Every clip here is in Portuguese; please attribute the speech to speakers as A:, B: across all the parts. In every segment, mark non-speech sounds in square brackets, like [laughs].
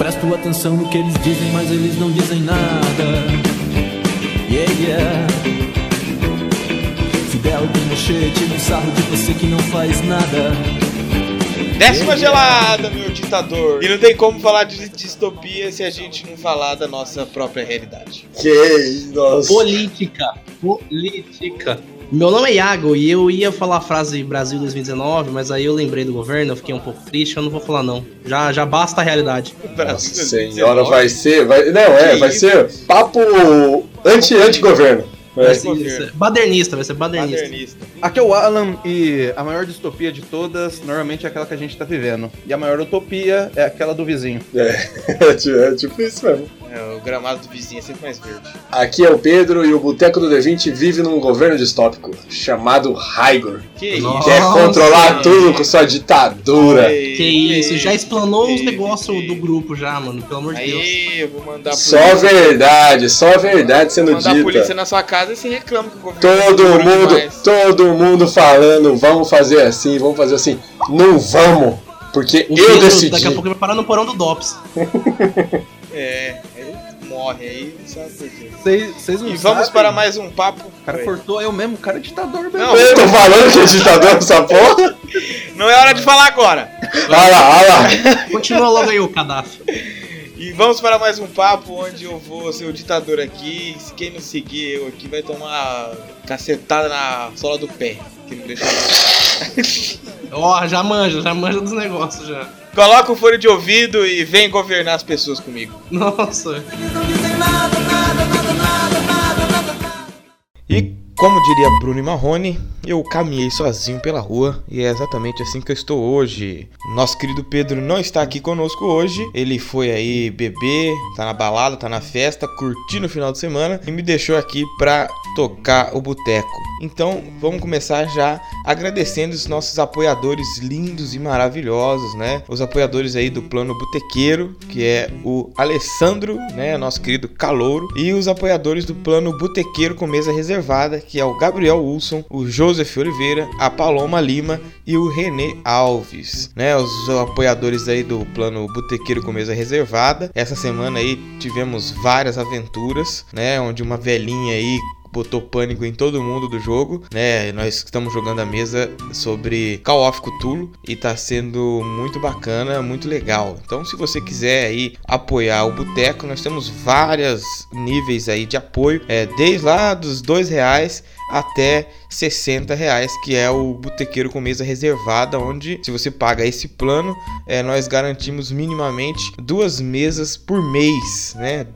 A: Presto atenção no que eles dizem, mas eles não dizem nada. Yeah, yeah. Fidel Pinochet tira um sarro de você que não faz nada.
B: Décima gelada, meu ditador. E não tem como falar de distopia se a gente não falar da nossa própria realidade.
C: Que nossa.
D: Política. Política. Meu nome é Iago e eu ia falar a frase Brasil 2019, mas aí eu lembrei do governo, eu fiquei um pouco triste, eu não vou falar não. Já, já basta a realidade. [laughs]
C: Nossa senhora, vai ser. Vai, não, é, vai ser papo anti- anti-governo.
D: Vai
C: É.
D: ser, vai ser badernista, vai ser badernista.
B: Modernista.
E: Aqui é o Alan e a maior distopia de todas normalmente é aquela que a gente tá vivendo. E a maior utopia é aquela do vizinho.
C: É, [laughs] é tipo isso mesmo.
B: É, o gramado do vizinho é sempre mais verde.
C: Aqui é o Pedro e o Boteco do D20 vive num governo distópico chamado Raigor.
B: Que isso?
D: Nossa.
C: Quer controlar tudo com sua ditadura.
D: Que isso, já explanou os negócios do grupo já, mano, pelo amor de Deus.
B: Aí, eu vou mandar a
C: Só
B: polícia-
C: verdade, só verdade sendo
B: mandar a polícia
C: dita.
B: na sua casa e você reclama que o governo
C: Todo
B: demorou
C: mundo,
B: demais.
C: todo mundo falando, vamos fazer assim, vamos fazer assim. Não vamos, porque
D: O
C: eu
D: Pedro
C: decidi.
D: daqui a pouco vai parar no porão do DOPS.
B: É, aí morre aí, não sabe por quê.
E: Vocês não
B: E vamos
E: sabem?
B: para mais um papo.
E: O cara cortou eu mesmo, o cara é ditador mesmo.
B: Não,
C: Eu tô falando que é ditador essa porra? [laughs]
B: não é hora de falar agora.
C: Olha lá, olha lá. [laughs]
D: Continua logo aí o Gaddafi.
B: E vamos para mais um papo onde eu vou ser o ditador aqui. Se quem não seguir eu aqui vai tomar cacetada na sola do pé. Que não deixa.
D: Ó, já manja, já manja dos negócios já.
B: Coloca o fone de ouvido e vem governar as pessoas comigo.
D: Nossa.
B: E como diria Bruno Marrone, eu caminhei sozinho pela rua e é exatamente assim que eu estou hoje. Nosso querido Pedro não está aqui conosco hoje. Ele foi aí beber, tá na balada, tá na festa, curtindo o final de semana e me deixou aqui pra tocar o boteco. Então vamos começar já agradecendo os nossos apoiadores lindos e maravilhosos, né? Os apoiadores aí do plano Botequeiro, que é o Alessandro, né? Nosso querido Calouro, e os apoiadores do plano Botequeiro com mesa reservada, que é o Gabriel Wilson, o Joseph Oliveira, a Paloma Lima e o Renê Alves, né? Os apoiadores aí do plano Botequeiro com mesa reservada. Essa semana aí tivemos várias aventuras, né? Onde uma velhinha aí botou pânico em todo mundo do jogo, né? Nós estamos jogando a mesa sobre Call of Cthulhu e tá sendo muito bacana, muito legal. Então, se você quiser aí apoiar o Boteco, nós temos vários níveis aí de apoio, é, desde lá dos dois reais até 60 reais, que é o botequeiro com mesa reservada, onde se você paga esse plano, é, nós garantimos minimamente duas mesas por mês, né?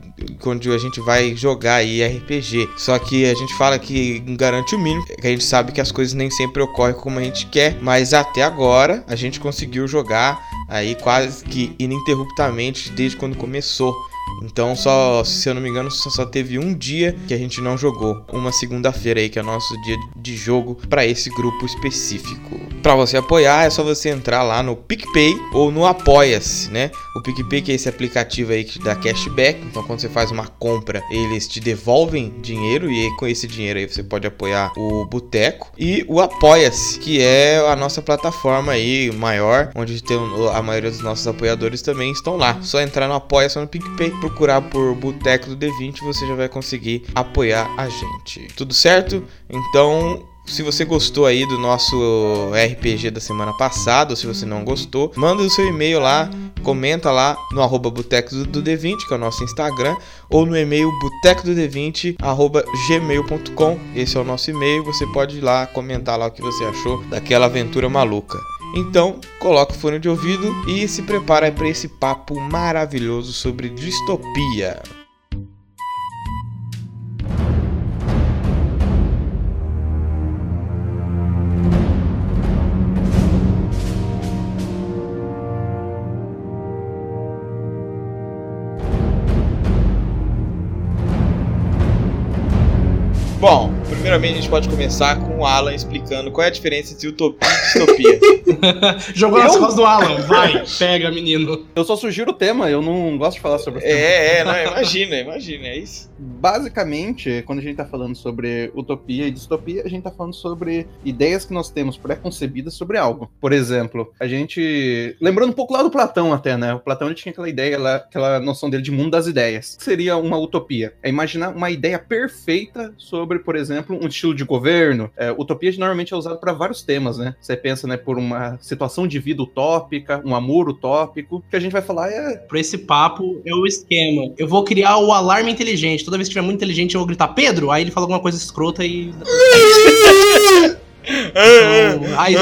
B: Onde a gente vai jogar aí RPG. Só que a gente fala que garante o mínimo, que a gente sabe que as coisas nem sempre ocorrem como a gente quer, mas até agora a gente conseguiu jogar aí quase que ininterruptamente desde quando começou. Então, só, se eu não me engano, só, só teve um dia que a gente não jogou. Uma segunda-feira aí, que é o nosso dia de jogo para esse grupo específico. Para você apoiar, é só você entrar lá no PicPay ou no Apoia-se, né? O PicPay que é esse aplicativo aí que dá cashback. Então, quando você faz uma compra, eles te devolvem dinheiro e com esse dinheiro aí você pode apoiar o Boteco. E o Apoia-se, que é a nossa plataforma aí maior, onde tem a maioria dos nossos apoiadores também estão lá. Só entrar no Apoia-se no PicPay, procurar por Boteco do D20, você já vai conseguir apoiar a gente. Tudo certo? Então, se você gostou aí do nosso RPG da semana passada, ou se você não gostou, manda o seu e-mail lá, comenta lá no arroba boteco do D20, que é o nosso Instagram, ou no e-mail boteco do D20, arroba gmail.com. Esse é o nosso e-mail, você pode ir lá comentar lá o que você achou daquela aventura maluca. Então, coloca o fone de ouvido e se prepara para esse papo maravilhoso sobre distopia. Primeiramente a gente pode começar com o Alan explicando qual é a diferença entre utopia e distopia. [laughs]
D: Jogou nas costas do Alan. Vai, pega, menino.
E: Eu só sugiro o tema, eu não gosto de falar sobre o tema.
B: é, é, não, imagina, imagina, é isso.
E: Basicamente, quando a gente tá falando sobre utopia e distopia, a gente tá falando sobre ideias que nós temos pré-concebidas sobre algo. Por exemplo, a gente. Lembrando um pouco lá do Platão, até, né? O Platão ele tinha aquela ideia, lá, aquela noção dele de mundo das ideias. O que seria uma utopia? É imaginar uma ideia perfeita sobre, por exemplo, um estilo de governo. É, utopia normalmente é usado para vários temas, né? Você pensa, né, por uma situação de vida utópica, um amor utópico. O que a gente vai falar é
D: Pra esse papo é o esquema. Eu vou criar o alarme inteligente. Toda vez que tiver muito inteligente, eu vou gritar Pedro. Aí ele fala alguma coisa escrota e. [laughs] Então, aí,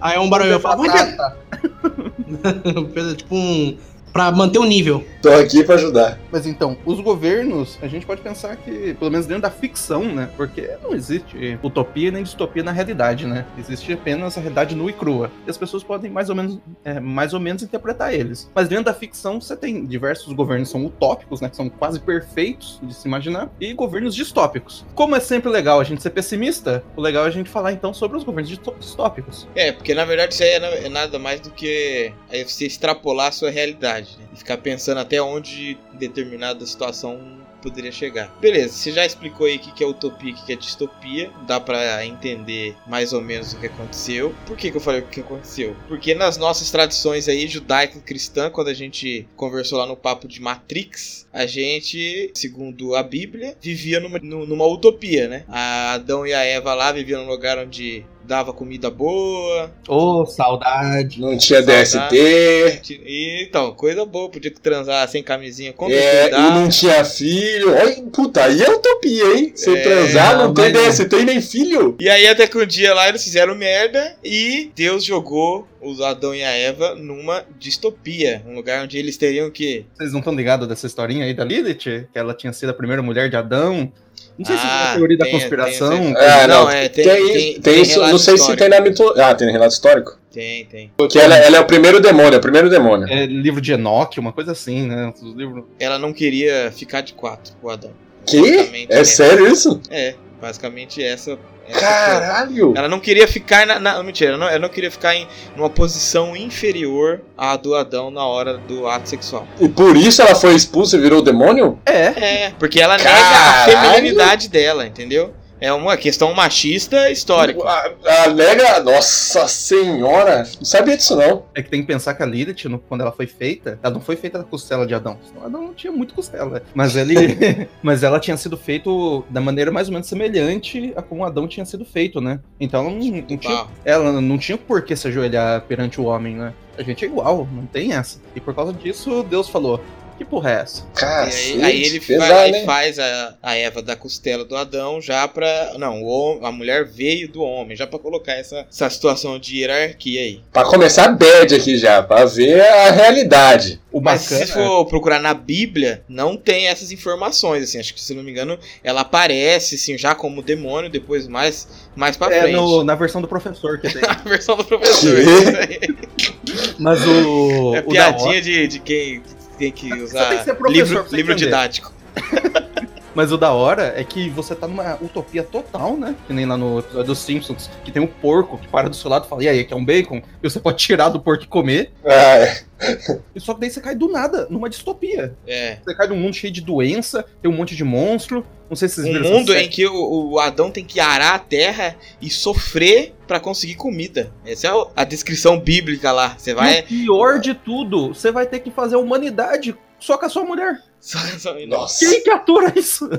D: aí é um barulho. Eu falo, vai, Pedro. [laughs] Pedro é tipo um. Pra manter o nível.
C: Tô aqui pra ajudar.
E: Mas então, os governos, a gente pode pensar que, pelo menos dentro da ficção, né? Porque não existe utopia nem distopia na realidade, né? Existe apenas a realidade nua e crua. E as pessoas podem mais ou menos, é, mais ou menos interpretar eles. Mas dentro da ficção, você tem diversos governos que são utópicos, né? Que são quase perfeitos de se imaginar, e governos distópicos. Como é sempre legal a gente ser pessimista, o legal é a gente falar então sobre os governos distó- distópicos.
B: É, porque na verdade isso aí é, é nada mais do que você extrapolar a sua realidade, né? E ficar pensando até onde determinada situação poderia chegar. Beleza, você já explicou aí o que é utopia e o que é distopia. Dá pra entender mais ou menos o que aconteceu. Por que, que eu falei o que aconteceu? Porque nas nossas tradições aí judaico-cristã, quando a gente conversou lá no papo de Matrix, a gente, segundo a Bíblia, vivia numa, nu- numa utopia, né? A Adão e a Eva lá viviam num lugar onde dava comida boa,
E: Ô, saudade.
C: Não tinha
B: Saudade.
C: DST,
B: e, então, coisa boa, podia transar sem camisinha, com
C: é, e não tinha filho. Olha, puta, aí é utopia, hein? Você
B: É,
C: transar, não tem
D: mas-
C: DST e nem filho.
B: E aí até que um dia lá eles fizeram merda e Deus jogou os Adão e a Eva numa distopia, um lugar onde eles teriam que
E: Vocês não estão ligados dessa historinha aí da Lilith? Que ela tinha sido a primeira mulher de Adão? Não sei se é
B: Ah,
E: uma teoria da
B: tem-
E: conspiração.
B: tem-
C: Ah,
B: Não,
C: não,
B: é, tem-
C: tem,
B: tem-
C: tem,
B: tem
C: isso, não sei se
B: histórico.
C: tem na mitologia. Ah, tem relato histórico?
B: tem, tem.
C: Porque ela, ela é o primeiro demônio, é o primeiro demônio.
E: É livro de Enoque, uma coisa assim, né? Os livros...
B: Ela não queria ficar de quatro com o Adão.
C: Que?
B: Basicamente,
C: É sério isso?
B: É, basicamente essa. Essa.
C: Caralho!
B: Ela não queria ficar na. na- mentira, ela não, ela não queria ficar em uma posição inferior à do Adão na hora do ato sexual.
C: E por isso ela foi expulsa e virou demônio?
E: É,
B: É, porque ela nega a
C: Caralho!
B: feminilidade dela, entendeu? É uma questão machista histórica.
C: A, a. Nossa senhora! Não sabia disso, não.
E: é que tem que pensar que a Lilith, no- quando ela foi feita, ela não foi feita da costela de Adão. Senão Adão não tinha muito costela. Mas ele. [laughs] mas ela tinha sido feito da maneira mais ou menos semelhante a como Adão tinha sido feito, né? Então ela não, não tinha
B: Barro.
E: ela não tinha por que se ajoelhar perante o homem, né? A gente é igual, não tem essa. E por causa disso, Deus falou: Que porra é essa?
B: E
C: Cacete,
B: aí, aí ele
C: pesado,
B: vai lá e
C: né?
B: faz a, a Eva da costela do Adão já pra. Não, o a mulher veio do homem, já pra colocar essa, essa situação de hierarquia aí.
C: Pra começar bad aqui já, pra ver a realidade.
E: O
B: Mas
E: bacana.
B: se for procurar na Bíblia, não tem essas informações, assim. Acho que, se não me engano, ela aparece, assim, já como demônio, depois mais, mais pra
E: é
B: frente.
E: no- na versão do professor que tem. [laughs]
B: A versão do professor.
C: Que?
B: isso aí.
E: Mas o.
B: É
E: o da
B: piadinha de, de quem tem que usar
E: tem que ser professor
B: livro, livro didático. [laughs]
E: Mas o da hora é que você tá numa utopia total, né? Que nem lá no episódio dos Simpsons, que tem um porco que para do seu lado e fala, e aí, quer um bacon? E você pode tirar do porco e comer.
C: É.
E: E só que daí você cai do nada, numa distopia.
B: É.
E: Você cai num mundo cheio de doença, tem um monte de monstro. Não sei se vocês
B: Um
E: viram
B: mundo
E: essa
B: em que o, o Adão tem que arar a terra e sofrer pra conseguir comida. Essa é a descrição bíblica lá. Você vai.
E: No pior de tudo, você vai ter que fazer a humanidade só com a sua mulher.
C: Nossa.
E: Quem que atura isso?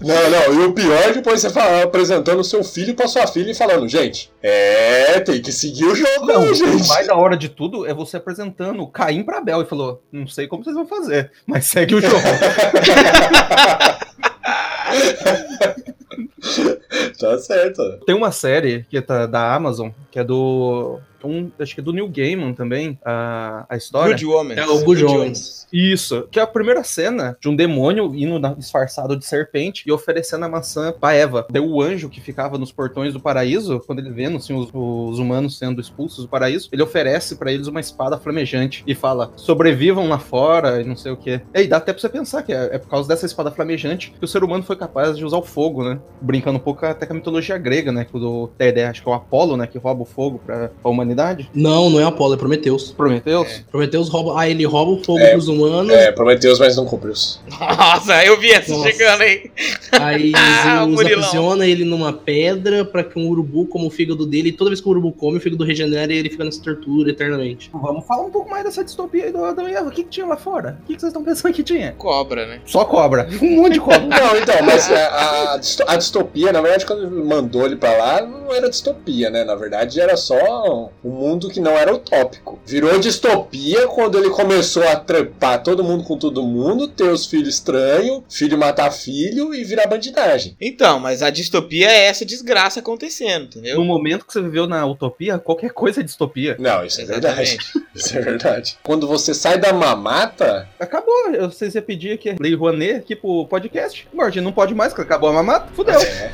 C: Não, não, e o pior é depois você fala, apresentando o seu filho pra sua filha e falando, gente, é, tem que seguir o jogo
E: Não,
C: aí,
E: o
C: gente.
E: mais da hora de tudo é você apresentando Caim pra Abel e falou: Não sei como vocês vão fazer, mas segue o jogo. [laughs]
C: tá certo.
E: Tem uma série que tá da Amazon, que é do um, acho que é do Neil Gaiman também, a, a história.
B: Good Woman.
D: É o Good Omens.
E: Isso, que é a primeira cena de um demônio indo na- disfarçado de serpente e oferecendo a maçã pra Eva. Daí o anjo que ficava nos portões do paraíso, quando ele vendo assim, os, os humanos sendo expulsos do paraíso, ele oferece pra eles uma espada flamejante e fala: sobrevivam lá fora e não sei o que. E aí dá até pra você pensar que é, é por causa dessa espada flamejante que o ser humano foi capaz de usar o fogo, né? Brincando um pouco até com a mitologia grega, né? Que o acho que é o Apolo, né? Que rouba o fogo pra, pra humanidade.
D: Não, não é Apolo, é Prometeus.
E: Prometeus?
D: Prometeus rouba. Ah, ele rouba o fogo
C: É,
D: pros humanos.
C: É, Prometeus, mas não cumpriu.
B: Nossa, eu vi essa
D: Nossa.
B: chegando aí. [laughs]
D: Aí
B: Ah,
D: Zeus
B: Murilão.
D: aprisiona ele numa pedra pra que um urubu coma o fígado dele. E toda vez que o urubu come, o fígado regenera e ele fica nessa tortura eternamente.
E: Vamos falar um pouco mais dessa distopia aí do Adão e Eva. O que, que tinha lá fora? O que, que vocês estão pensando que tinha?
B: Cobra, né?
E: Só cobra. [laughs] Um monte de cobra. [laughs]
C: Não, então, mas a, a disto- a distopia, na verdade, quando ele mandou ele pra lá, não era distopia, né? Na verdade, era só um mundo que não era utópico. Virou distopia quando ele começou a trampar todo mundo com todo mundo, ter os filhos estranhos, filho matar filho e virar bandidagem.
B: Então, mas a distopia é essa desgraça acontecendo, entendeu?
E: No momento que você viveu na utopia, qualquer coisa é distopia.
C: Não, isso é verdade.
B: Exatamente. [laughs]
C: Isso é verdade. Quando você sai da mamata,
E: Acabou. Eu- Vocês iam pedir aqui Lei Rouanet aqui pro podcast. Gente não pode mais, porque acabou a mamata. Fudeu.
C: é,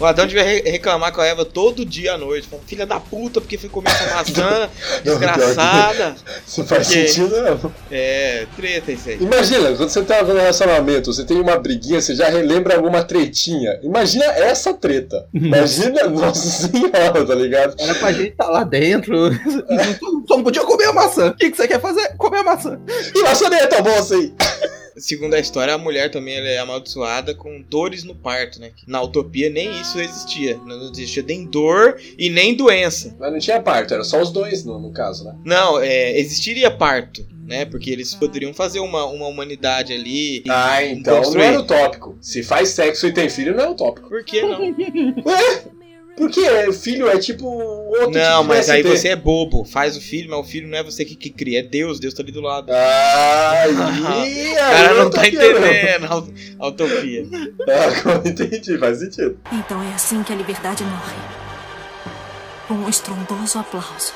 B: O Adão devia re- reclamar com a Eva todo dia à noite. Falando, Filha da puta, porque foi comer essa maçã [laughs] desgraçada. [laughs]
C: isso faz
B: Porque-
C: sentido, não.
B: É, treta isso aí.
C: Imagina, quando você tá no relacionamento, você tem uma briguinha, você já relembra alguma tretinha. Imagina essa treta. Imagina, nossa senhora, tá ligado?
E: Era pra gente estar lá dentro. [laughs] Só não podia comer a maçã. O que, que você quer fazer? Comer a maçã.
C: E maçaneta, moça aí.
B: Segundo a história, a mulher também ela é amaldiçoada com dores no parto, né? Na utopia nem isso existia. Não existia nem dor e nem doença.
C: Mas não tinha parto, era só os dois no, no caso, né?
B: Não, é, existiria parto, né? Porque eles poderiam fazer uma, uma humanidade ali.
C: Ah, então
B: construir.
C: não era utópico. Se faz sexo e tem filho, não é utópico.
B: Por que não? [laughs]
C: Porque filho é tipo outro
B: Não,
C: tipo
B: mas aí você é bobo. Faz o filho, mas o filho não é você que, que cria, é Deus. Deus tá ali do lado.
C: Ai, [laughs]
B: O cara não tá entendendo a, ut- a utopia. [laughs]
C: Ah, entendi, faz sentido.
F: Então é assim que a liberdade morre. Com um estrondoso aplauso.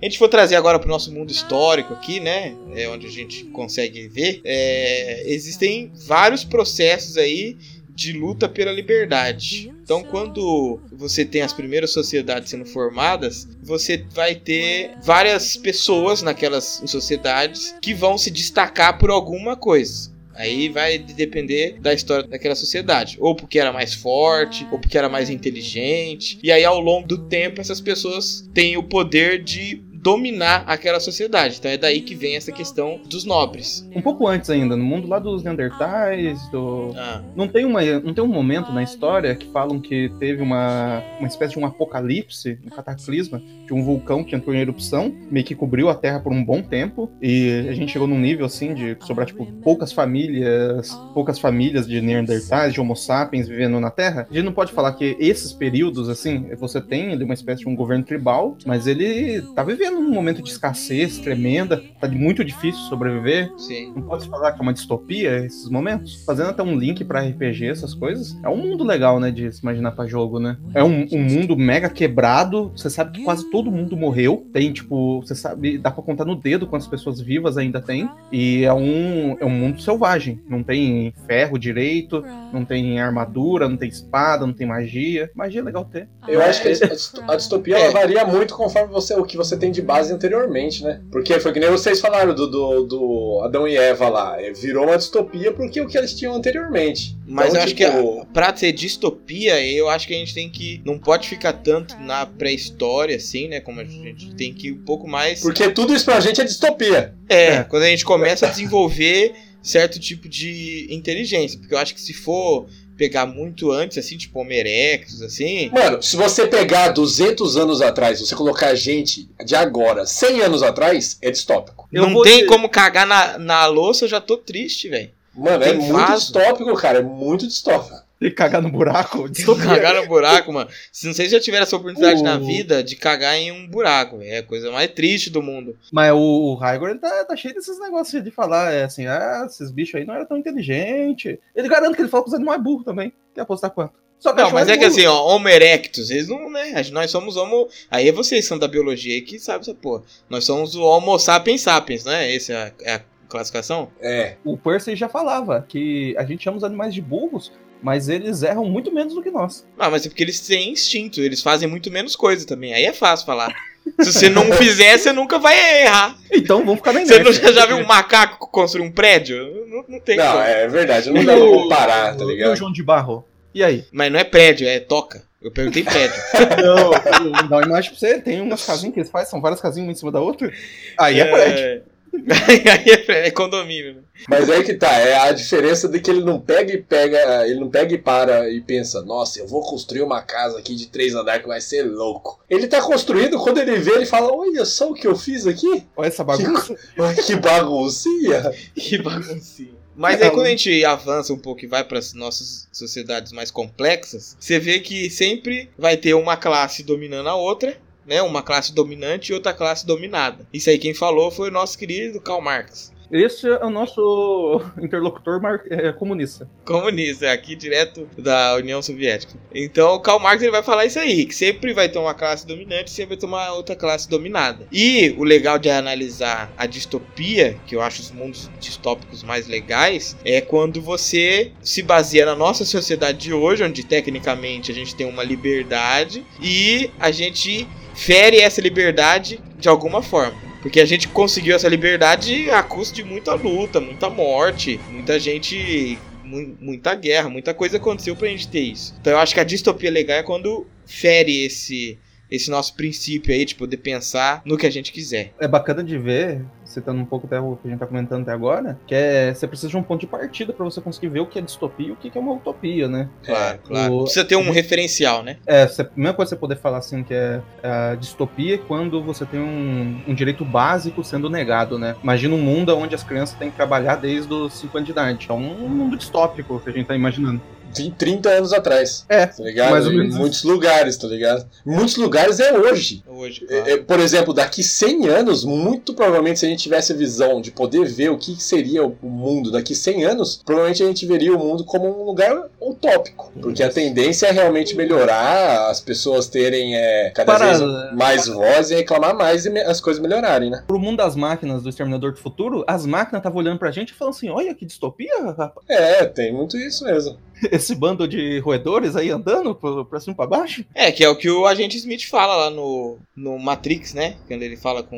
B: A gente for trazer agora pro nosso mundo histórico aqui, né? É onde a gente consegue ver. é, existem vários processos aí de luta pela liberdade. Então, quando você tem as primeiras sociedades sendo formadas, você vai ter várias pessoas naquelas sociedades que vão se destacar por alguma coisa. Aí vai depender da história daquela sociedade. Ou porque era mais forte, ou porque era mais inteligente. E aí, ao longo do tempo, essas pessoas têm o poder de dominar aquela sociedade. Então é daí que vem essa questão dos nobres.
E: Um pouco antes ainda, no mundo lá dos Neandertais, do.
B: Ah,
E: Não tem, uma, não tem um momento na história que falam que teve uma, uma espécie de um apocalipse, um cataclisma, de um vulcão que entrou em erupção, meio que cobriu a Terra por um bom tempo, e a gente chegou num nível assim de sobrar, tipo, poucas famílias, poucas famílias de Neandertais, de Homo sapiens vivendo na Terra. A gente não pode falar que esses períodos, assim, você tem ali uma espécie de um governo tribal, mas ele tá vivendo um momento de escassez tremenda, tá muito difícil sobreviver.
B: sim.
E: Não pode falar que é uma distopia esses momentos? Fazendo até um link pra RPG, essas coisas. É um mundo legal, né? De se imaginar pra jogo, né? É um, um mundo mega quebrado. Você sabe que quase todo mundo morreu. Tem, tipo, você sabe, dá pra contar no dedo quantas pessoas vivas ainda tem. E é um, é um mundo selvagem. Não tem ferro direito, não tem armadura, não tem espada, não tem magia. Magia é legal ter.
C: Eu acho que a disto- a distopia
B: É.
C: ela varia muito conforme você, o que você tem de base anteriormente, né? Porque foi que nem vocês falaram do, do, do Adão e Eva lá. É, Virou uma distopia porque o que eles tinham anteriormente.
B: Mas
C: Então,
B: eu acho
C: tipo,
B: que pra ser distopia, eu acho que a gente tem que. Não pode ficar tanto na pré-história, assim, né? Como a gente tem que ir um pouco mais.
C: Porque tudo isso pra gente é distopia.
B: É,
E: É.
B: quando a gente começa a desenvolver certo tipo de inteligência. Porque eu acho que se for pegar muito antes, assim, tipo erectus, assim.
C: Mano, se você pegar 200 anos atrás, você colocar a gente de agora, 100 anos atrás, é distópico.
E: Eu
B: não tem como cagar na, na louça, eu já tô triste, velho.
C: Mano, é
B: Tem
C: muito
B: vaso.
C: distópico, cara. É muito distópico.
E: Tem que cagar no buraco. [laughs]
B: Tô cagar no buraco, mano. Se não sei se já tiveram essa oportunidade
E: O-
B: na vida de cagar em um buraco, véio. é a coisa mais triste do mundo.
E: Mas o, o Raigor, ele tá, tá cheio desses negócios de falar, é assim, ah, esses bichos aí não eram tão inteligentes. Ele garante que ele fala que os animais é burro também. Quer apostar quanto? Só
B: Não, mas é que
E: burro.
B: assim, ó, Homo erectus, eles não, né? a gente- Nós somos Homo. Aí é vocês são da biologia aí que sabem essa porra. Nós somos o Homo sapiens sapiens, né? Essa é a, é a classificação?
C: É.
E: O Percy já falava que a gente chama os animais de burros, mas eles erram muito menos do que nós.
B: Ah, mas é porque eles têm instinto, eles fazem muito menos coisa também. Aí é fácil falar. Se você não fizer, você nunca vai errar.
E: Então vamos ficar na
B: Você não, já, já viu um macaco construir um prédio? Não, não tem
C: Não,
B: como.
C: é verdade, não dá pra
E: o-
C: comparar, tá
E: E o
C: ligado?
E: João de Barro? E aí?
B: Mas não é prédio, é toca. Eu perguntei prédio. [laughs]
E: Não, eu- dá uma imagem pra você. Tem umas casinhas que eles fazem, são várias casinhas uma em cima da outra. Aí é prédio. [laughs]
B: aí é, é condomínio. né?
C: Mas aí que tá, é a diferença de que ele não pega e pega, ele não pega e para e pensa, nossa, eu vou construir uma casa aqui de três andares que vai ser louco. Ele tá construindo, quando ele vê, ele fala, olha só o que eu fiz aqui.
E: Olha essa bagunça. [laughs]
C: Olha que baguncinha.
B: Que baguncinha. Mas aí quando a gente avança um pouco e vai para as nossas sociedades mais complexas, você vê que sempre vai ter uma classe dominando a outra, né? Uma classe dominante e outra classe dominada. Isso aí quem falou foi o nosso querido Karl Marx.
E: Esse é o nosso [laughs] interlocutor mar- é, comunista.
B: Comunista, é aqui direto da União Soviética. Então o Karl Marx ele vai falar isso aí, que sempre vai ter uma classe dominante e sempre vai ter uma outra classe dominada. E o legal de analisar a distopia, que eu acho os mundos distópicos mais legais, é quando você se baseia na nossa sociedade de hoje, onde tecnicamente a gente tem uma liberdade e a gente fere essa liberdade de alguma forma. Porque a gente conseguiu essa liberdade a custo de muita luta, muita morte, muita gente. mu- Muita guerra, muita coisa aconteceu pra gente ter isso. Então eu acho que a distopia legal é quando fere esse, esse nosso princípio aí de poder pensar no que a gente quiser.
E: É bacana de ver, citando um pouco até o que a gente tá comentando até agora, que é você precisa de um ponto de partida pra você conseguir ver o que é distopia e o que é uma utopia, né?
B: Claro, claro.
E: o-
B: Precisa ter um referencial, né?
E: É, você, a mesma coisa você poder falar assim que é a distopia é quando você tem um, um direito básico sendo negado, né? Imagina um mundo onde as crianças têm que trabalhar desde os 5 anos de idade. É um mundo distópico que a gente tá imaginando.
C: 20, 30 anos atrás,
E: É,
C: tá ligado?
E: mais ou
C: Em
E: menos
C: muitos lugares, tá ligado? Em muitos lugares é hoje.
B: Hoje,
C: É, é, Por exemplo, daqui 100 anos, muito provavelmente, se a gente tivesse a visão de poder ver o que seria o mundo daqui 100 anos, provavelmente a gente veria o mundo como um lugar utópico. Porque a tendência é realmente melhorar, as pessoas terem é, cada
E: Para-
C: vez mais voz e reclamar mais e as coisas melhorarem, né?
E: Pro mundo das máquinas do Exterminador do Futuro, as máquinas estavam olhando pra gente e falando assim: olha que distopia, rapaz.
C: É, tem muito isso mesmo. [laughs]
E: Esse bando de roedores aí andando pra, cima e pra baixo.
B: É, que é o que o agente Smith fala lá no, no Matrix, né? Quando ele fala com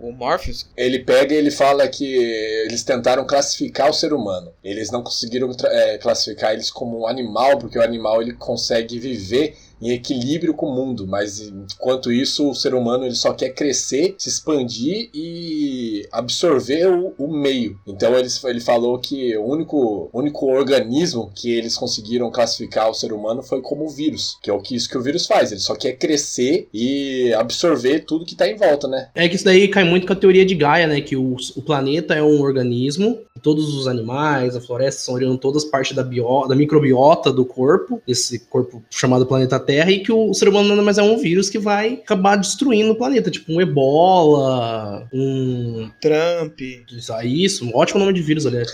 B: o, o Morpheus.
C: Ele pega e ele fala que eles tentaram classificar o ser humano. Eles não conseguiram é, classificar eles como um animal, porque o animal ele consegue viver em equilíbrio com o mundo, mas enquanto isso o ser humano ele só quer crescer, se expandir e absorver o, o meio. Então eles, ele falou que o único, único organismo que eles conseguiram classificar o ser humano foi como vírus, que é o que isso que o vírus faz. Ele só quer crescer e absorver tudo que está em volta, né?
D: É que isso daí cai muito com a teoria de Gaia, né? Que o, o planeta é um organismo, todos os animais, a floresta são todas parte da, bio, da microbiota do corpo, esse corpo chamado planeta Terra, e que o, ser humano nada mais é um vírus que vai acabar destruindo o planeta, tipo um ebola, um.
B: Trump.
D: Isso, um ótimo nome de vírus, aliás.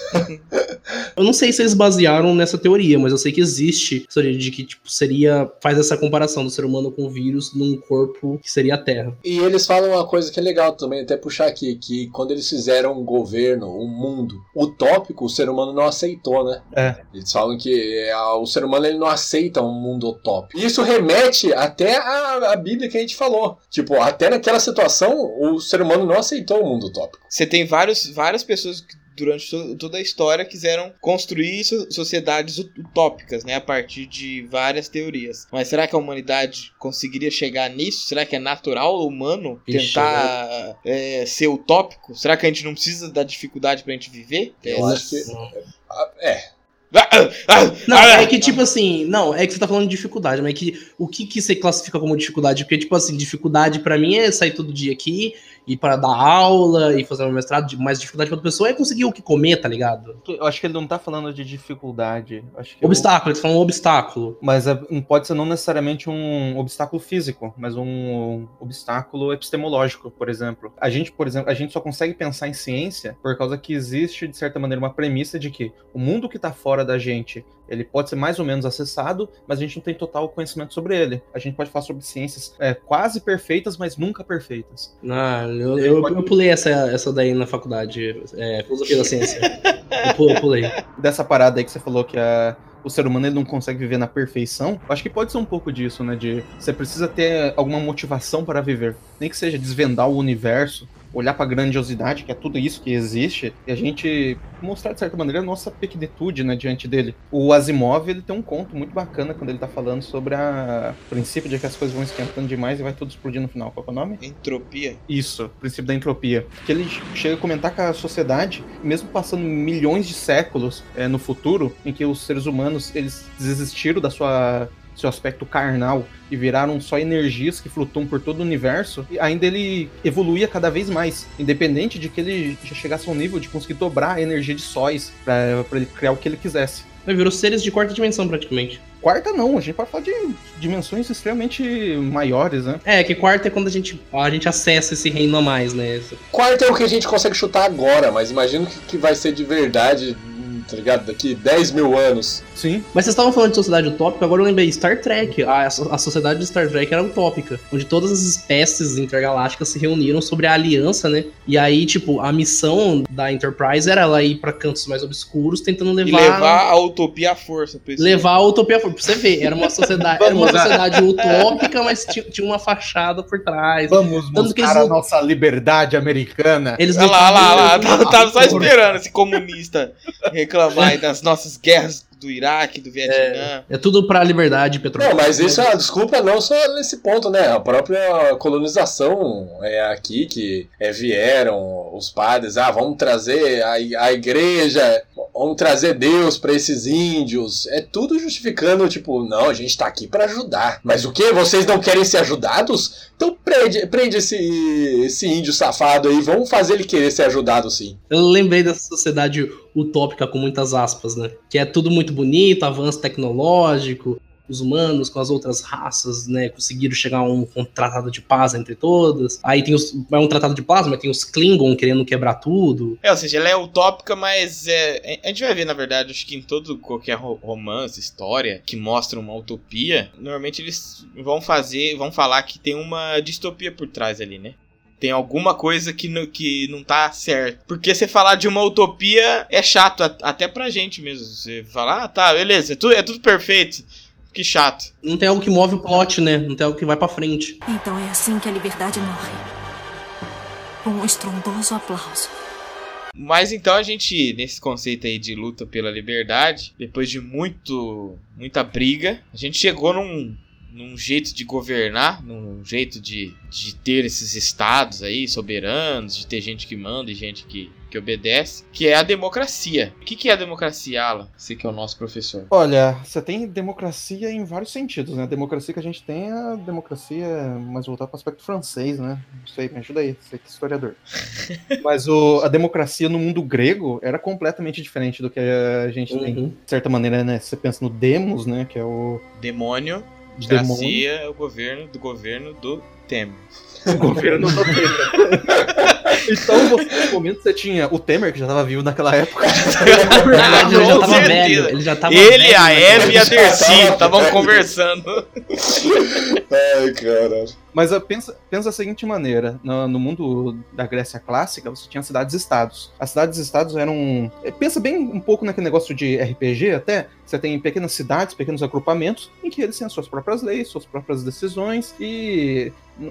D: [laughs] eu não sei se eles basearam nessa teoria, mas eu sei que existe essa teoria de que tipo, seria. faz essa comparação do ser humano com o vírus num corpo que seria a Terra.
C: E eles falam uma coisa que é legal também, até puxar aqui, que quando eles fizeram um governo, um mundo utópico, o ser humano não aceitou, né?
E: É.
C: Eles falam que é, o ser humano ele não aceita um mundo utópico. Isso remete até a, a Bíblia que a gente falou. Tipo, até naquela situação, o ser humano não aceitou o mundo utópico.
B: Você tem vários, várias pessoas que durante to- toda a história quiseram construir so- sociedades ut- utópicas, né, a partir de várias teorias. Mas será que a humanidade conseguiria chegar nisso? Será que é natural humano
D: Ixi,
B: tentar é, ser utópico? Será que a gente não precisa da dificuldade pra gente viver?
C: Eu acho que. É.
D: Não, é que [laughs] tipo assim, não, é que você tá falando de dificuldade, mas é que o que, que você classifica como dificuldade? Porque, tipo assim, dificuldade pra mim é sair todo dia aqui ir para dar aula e fazer um mestrado, de mais dificuldade para outra pessoa é conseguir o que comer, tá ligado?
E: Eu acho que ele não tá falando de dificuldade. Acho que
D: Obstáculo, ele tá falando um obstáculo.
E: Mas é- pode ser não necessariamente um obstáculo físico, mas um obstáculo epistemológico, por exemplo. A gente, por exemplo, a gente só consegue pensar em ciência por causa que existe, de certa maneira, uma premissa de que o mundo que tá fora da gente, ele pode ser mais ou menos acessado, mas a gente não tem total conhecimento sobre ele. A gente pode falar sobre ciências é, quase perfeitas, mas nunca perfeitas.
D: Ah, eu, eu, eu pulei essa, essa daí na faculdade, é, filosofia da ciência. [laughs] Eu pu- eu pulei.
E: Dessa parada aí que você falou que a, o ser humano ele não consegue viver na perfeição, acho que pode ser um pouco disso, né? De você precisa ter alguma motivação para viver. Nem que seja desvendar o universo, olhar pra grandiosidade, que é tudo isso que existe, e a gente mostrar, de certa maneira, a nossa pequenitude, né, diante dele. O Asimov, ele tem um conto muito bacana quando ele tá falando sobre a o princípio de que as coisas vão esquentando demais e vai tudo explodir no final. Qual é o nome?
B: Entropia.
E: Isso, o princípio da entropia. Que ele chega a comentar que a sociedade, mesmo passando milhões de séculos é, no futuro, em que os seres humanos eles desistiram da sua seu aspecto carnal e viraram só energias que flutuam por todo o universo, e ainda ele evoluía cada vez mais, independente de que ele já chegasse a um nível de conseguir dobrar a energia de sóis para ele criar o que ele quisesse.
D: Mas virou seres de quarta dimensão, praticamente.
E: Quarta não, a gente pode falar de dimensões extremamente maiores, né?
D: É, que quarta é quando a gente, a gente acessa esse reino a mais, né?
C: Quarto é o que a gente consegue chutar agora, mas imagino que, que vai ser de verdade, tá ligado? Daqui 10 mil anos.
E: Sim.
D: Mas vocês estavam falando de sociedade utópica, agora eu lembrei, Star Trek, a, a sociedade de Star Trek era utópica, onde todas as espécies intergalácticas se reuniram sobre a aliança, né? E aí, tipo, a missão da Enterprise era ela ir pra cantos mais obscuros, tentando
B: E
D: levar...
B: levar a utopia à força.
D: Levar a utopia pra você ver, era uma sociedade, era uma sociedade utópica, mas tinha, tinha uma fachada por trás.
E: Vamos
D: Tanto que eles
E: mostrar a
D: não-
E: nossa liberdade americana.
D: Eles
B: Olha lá, olha lá, olha lá.
D: lutavam-
B: Tava, tava só esperando esse comunista [laughs] reclamar das nossas guerras do Iraque, do Vietnã.
D: É tudo pra liberdade, Petro.
C: Não, mas isso é uma desculpa não só nesse ponto, né? A própria colonização é aqui que é, vieram os padres, ah, vamos trazer a, a igreja, vamos trazer Deus pra esses índios. É tudo justificando, tipo, não, a gente tá aqui pra ajudar. Mas o que? Vocês não querem ser ajudados? Então prende, prende esse, esse índio safado aí, vamos fazer ele querer ser ajudado sim.
D: Eu lembrei dessa sociedade utópica com muitas aspas, né? Que é tudo muito bonito, avanço tecnológico, os humanos com as outras raças, né? Conseguiram chegar a um, um tratado de paz entre todas. Aí tem os. É um tratado de paz, mas tem os Klingon querendo quebrar tudo.
B: É, ou seja, ela é utópica, mas é, a gente vai ver, na verdade, acho que em todo qualquer ro- romance, história que mostra uma utopia, normalmente eles vão fazer, vão falar que tem uma distopia por trás ali, né? Tem alguma coisa que, não- que não tá certo. Porque você falar de uma utopia é chato, até pra gente mesmo. Você falar, ah, tá, beleza, é tudo, é tudo perfeito. Que chato.
D: Não tem algo que move o plot, né? Não tem algo que vai pra frente.
F: Então é assim que a liberdade morre. Com um estrondoso aplauso.
B: Mas então a gente, nesse conceito aí de luta pela liberdade, depois de muito, muita briga, a gente chegou num, num jeito de governar, num jeito de, de ter esses estados aí soberanos, de ter gente que manda e gente que, que obedece, que é a democracia. O que, que é a democracia, Alan? Você que é o nosso professor.
E: Olha, você tem democracia em vários sentidos, né? A democracia que a gente tem é a democracia mais voltada para o aspecto francês, né? Não sei, me ajuda aí, você que é historiador. [laughs] Mas o, a democracia no mundo grego era completamente diferente do que a gente tem.
D: Uhum.
E: De certa maneira, né? Você pensa no demos, né? Que é o
B: Demônio,
E: demônio.
B: democracia é o governo do governo do Temer. [laughs]
E: O governo do Temer. [laughs] então, você, no momento, você tinha o Temer, que já estava vivo naquela época. [laughs]
D: Na verdade, ele já tava velho. Ele já tava
B: Ele,
D: velho,
B: a? Eve e a Dercy estavam conversando.
C: Ai, caralho.
E: Mas uh, pensa, pensa da seguinte maneira: no, no mundo da Grécia clássica, você tinha cidades-estados. As cidades-estados eram. eh, Pensa bem um pouco naquele negócio de RPG até. Você tem pequenas cidades, pequenos agrupamentos, em que eles têm as suas próprias leis, suas próprias decisões, e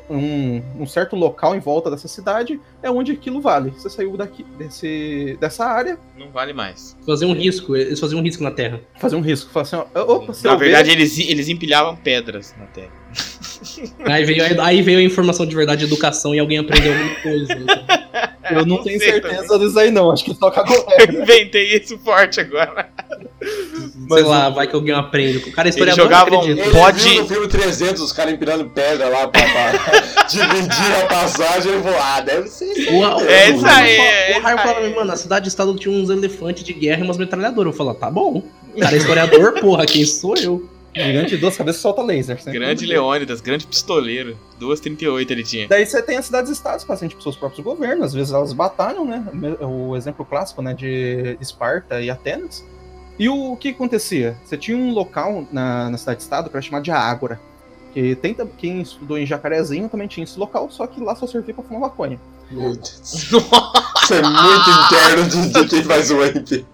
E: um, um certo local em volta dessa cidade é onde aquilo vale. Você saiu daqui, desse, dessa área,
B: Não vale mais.
D: Fazer um risco, eles faziam um risco na Terra.
E: fazer um risco. Falar assim: opa,
B: Na
E: ver-
B: verdade, eles, eles empilhavam pedras na terra. [laughs]
D: Aí veio, aí veio a informação de verdade, educação, e alguém aprendeu alguma coisa. então.
E: eu não
B: não
E: tenho certeza disso aí, não. Acho que só cagou. [laughs]
B: Eu inventei isso forte agora.
D: Sei lá, vai que alguém aprende. O cara é
B: Eles
D: historiador,
B: jogavam
D: não acredita.
C: Ele
B: Pode-
C: viu no filme 300 os caras empilhando pedra lá pra, pra, [laughs] dividir a passagem e voar. Deve ser isso.
D: O,
B: É isso aí,
D: O Raio fala,
B: aí.
D: mano, a cidade-estado tinha uns elefantes de guerra e umas metralhadoras. Eu falo, tá bom. O cara é historiador, [laughs] porra, quem sou eu?
E: Gigante de duas cabeças solta laser. sempre.
B: Grande Leônidas, grande pistoleiro. 2,38 ele tinha.
E: Daí você tem as cidades-estados fazendo tipo, seus próprios governos, às vezes elas batalham, né? O exemplo clássico, né, de Esparta e Atenas. E o que acontecia? Você tinha um local na, na cidade-estado que era chamado de Ágora. Que tem, quem estudou em Jacarezinho também tinha esse local, só que lá só servia pra fumar maconha.
C: Meu Deus. Isso é muito interno de, de quem faz o Amp.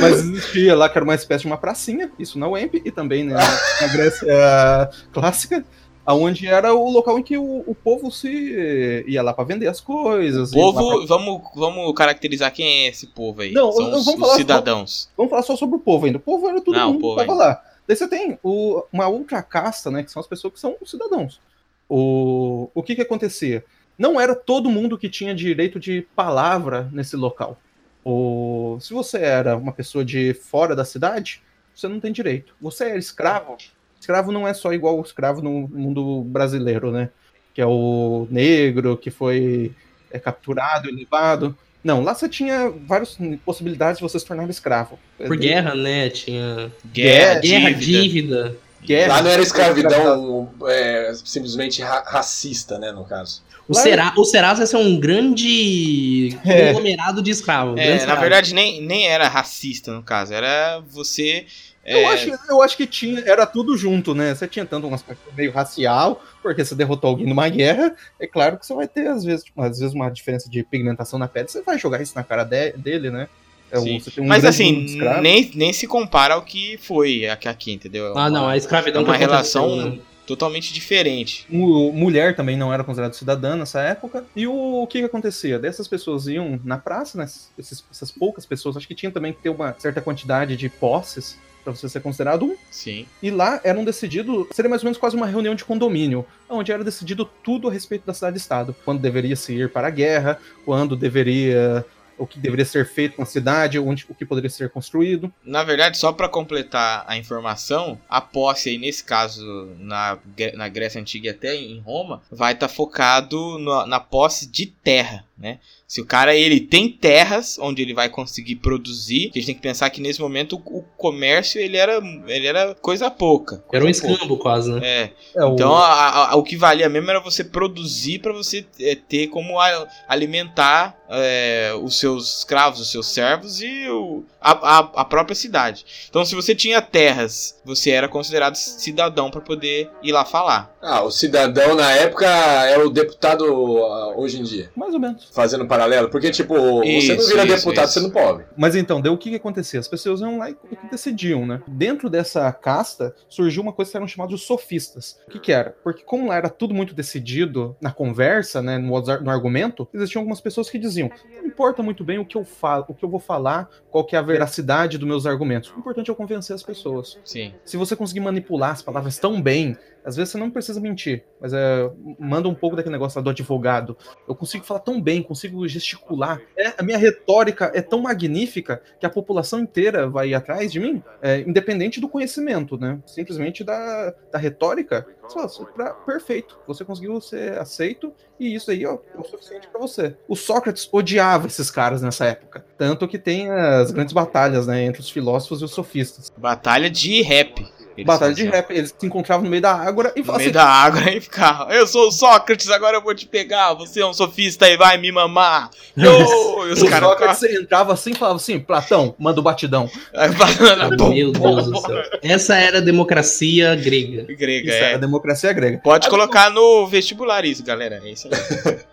E: Mas existia lá que era uma espécie de uma pracinha, isso na UEMP, e também né, na Grécia clássica, onde era o local em que o, o povo se ia lá pra vender as coisas.
B: O povo,
E: pra-
B: vamos, vamos caracterizar quem é esse povo aí.
E: Não,
B: São
E: vamos
B: os,
E: falar
B: os
E: só-
B: cidadãos.
E: Vamos falar só sobre o povo ainda. O povo era todo
B: Não, o
E: mundo
B: povo
E: que tava
B: ainda.
E: lá. Daí você tem o- uma outra casta, né? Que são as pessoas que são os cidadãos. O, o que que acontecia? Não era todo mundo que tinha direito de palavra nesse local. O, se você era uma pessoa de fora da cidade, você não tem direito. Você era escravo. Escravo não é só igual o escravo no mundo brasileiro, né? Que é o negro que foi é, capturado e levado. Não, lá você tinha várias possibilidades de você se tornar escravo.
D: Por guerra, né? Tinha.
B: Guerra,
D: Guerra,
B: dívida.
D: dívida.
E: Guerra.
C: Lá não era escravidão é, simplesmente ra- racista, né, no caso.
D: O,
E: Lá-
D: o Serasa ia ser um grande
E: É.
D: conglomerado de escravos.
B: É, na
D: escravo.
B: verdade, nem, nem era racista, no caso. Era você.
E: Eu,
B: é,
E: acho, eu acho que tinha, era tudo junto, né? Você tinha tanto um aspecto meio racial, porque você derrotou alguém numa guerra. É claro que você vai ter, às vezes, tipo, às vezes uma diferença de pigmentação na pele, você vai jogar isso na cara de- dele, né? É, o- tem um
B: Mas assim, nem, nem se compara ao que foi aqui, aqui entendeu? É
D: Ah, não, a
B: é
D: escravidão
B: uma
D: que aconteceu,
B: relação
D: né?
B: totalmente diferente.
E: Mu- Mulher também não era considerada cidadã nessa época. E o, o que que acontecia? Dessas pessoas iam na praça, né? Esses- essas poucas pessoas, acho que tinha também que ter uma certa quantidade de posses pra você ser considerado um
B: Sim.
E: E lá eram decidido, seria mais ou menos quase uma reunião de condomínio, onde era decidido tudo a respeito da cidade-estado. Quando deveria se ir para a guerra, quando deveria. o que deveria ser feito com a cidade, onde, o que poderia ser construído.
B: Na verdade, só para completar a informação, a posse aí, nesse caso, na, na Grécia Antiga e até em Roma, vai estar focado no- na posse de terra, né? Se o cara ele tem terras onde ele vai conseguir produzir, a gente tem que pensar que nesse momento o, o comércio ele era, ele era coisa pouca.
D: Era um
B: coisa
D: escambo quase, né?
B: É,
E: É, o-
B: então a- a- a- o que valia mesmo era você produzir para você é, ter como a- alimentar é, os seus escravos, os seus servos e o- a, a- a própria cidade. Então se você tinha terras, você era considerado cidadão para poder ir lá falar.
C: Ah, o cidadão na época era o deputado ah, hoje em dia.
E: Mais ou menos.
C: Fazendo paralelo. Porque, tipo, você não
B: Isso,
C: vira
B: isso,
C: deputado
B: isso.
C: sendo pobre.
E: Mas então, daí o que que acontecia? As pessoas iam lá e decidiam, né? Dentro dessa casta surgiu uma coisa que eram chamados de sofistas. O que que era? Porque como lá era tudo muito decidido na conversa, né, no, no argumento, existiam algumas pessoas que diziam: não importa muito bem o que eu falo, o que eu vou falar, qual que é a veracidade dos meus argumentos. O importante é eu convencer as pessoas.
B: Sim.
E: Se você conseguir manipular as palavras tão bem, às vezes você não precisa mentir, mas é, manda um pouco daquele negócio do advogado. Eu consigo falar tão bem, consigo gesticular. É, a minha retórica é tão magnífica que a população inteira vai atrás de mim, é, independente do conhecimento, né? Simplesmente da, da retórica. "Isso pra- perfeito, você conseguiu ser aceito e isso aí ó, é o suficiente pra você. O Sócrates odiava esses caras nessa época, tanto que tem as grandes batalhas, né, entre os filósofos e os sofistas.
B: Batalha de rap. Eles
E: Batalha de
B: faziam.
E: rap, eles se encontravam no meio da água e
B: No meio
E: assim,
B: da água e ficava. Eu sou o Sócrates, agora eu vou te pegar. Você é um sofista e vai me mamar. [laughs] Yo! E os
E: o
B: caras
E: Sócrates entrava assim e falava assim, Platão, manda o batidão.
B: Aí banana, bum,
D: Meu Deus do céu. Essa era a democracia grega.
B: Grega,
E: Isso era a
B: é.
E: democracia grega.
B: Pode colocar no vestibular isso, galera. É isso aí. [laughs]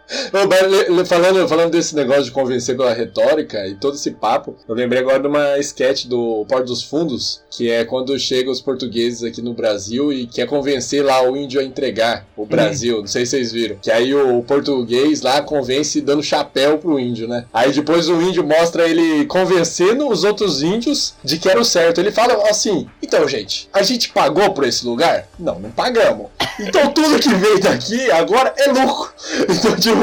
C: Falando, falando desse negócio de convencer pela retórica e todo esse papo, eu lembrei agora de uma sketch do Porto dos Fundos, que é quando chegam os portugueses aqui no Brasil e quer convencer lá o índio a entregar o Brasil. Não sei se vocês viram. Que aí o português lá convence dando chapéu pro índio, né? Aí depois o índio mostra ele convencendo os outros índios de que era o certo. Ele fala assim: então, gente, a gente pagou por esse lugar? Não, não pagamos. [laughs] Então tudo que veio daqui agora é lucro. [laughs] Então, tipo,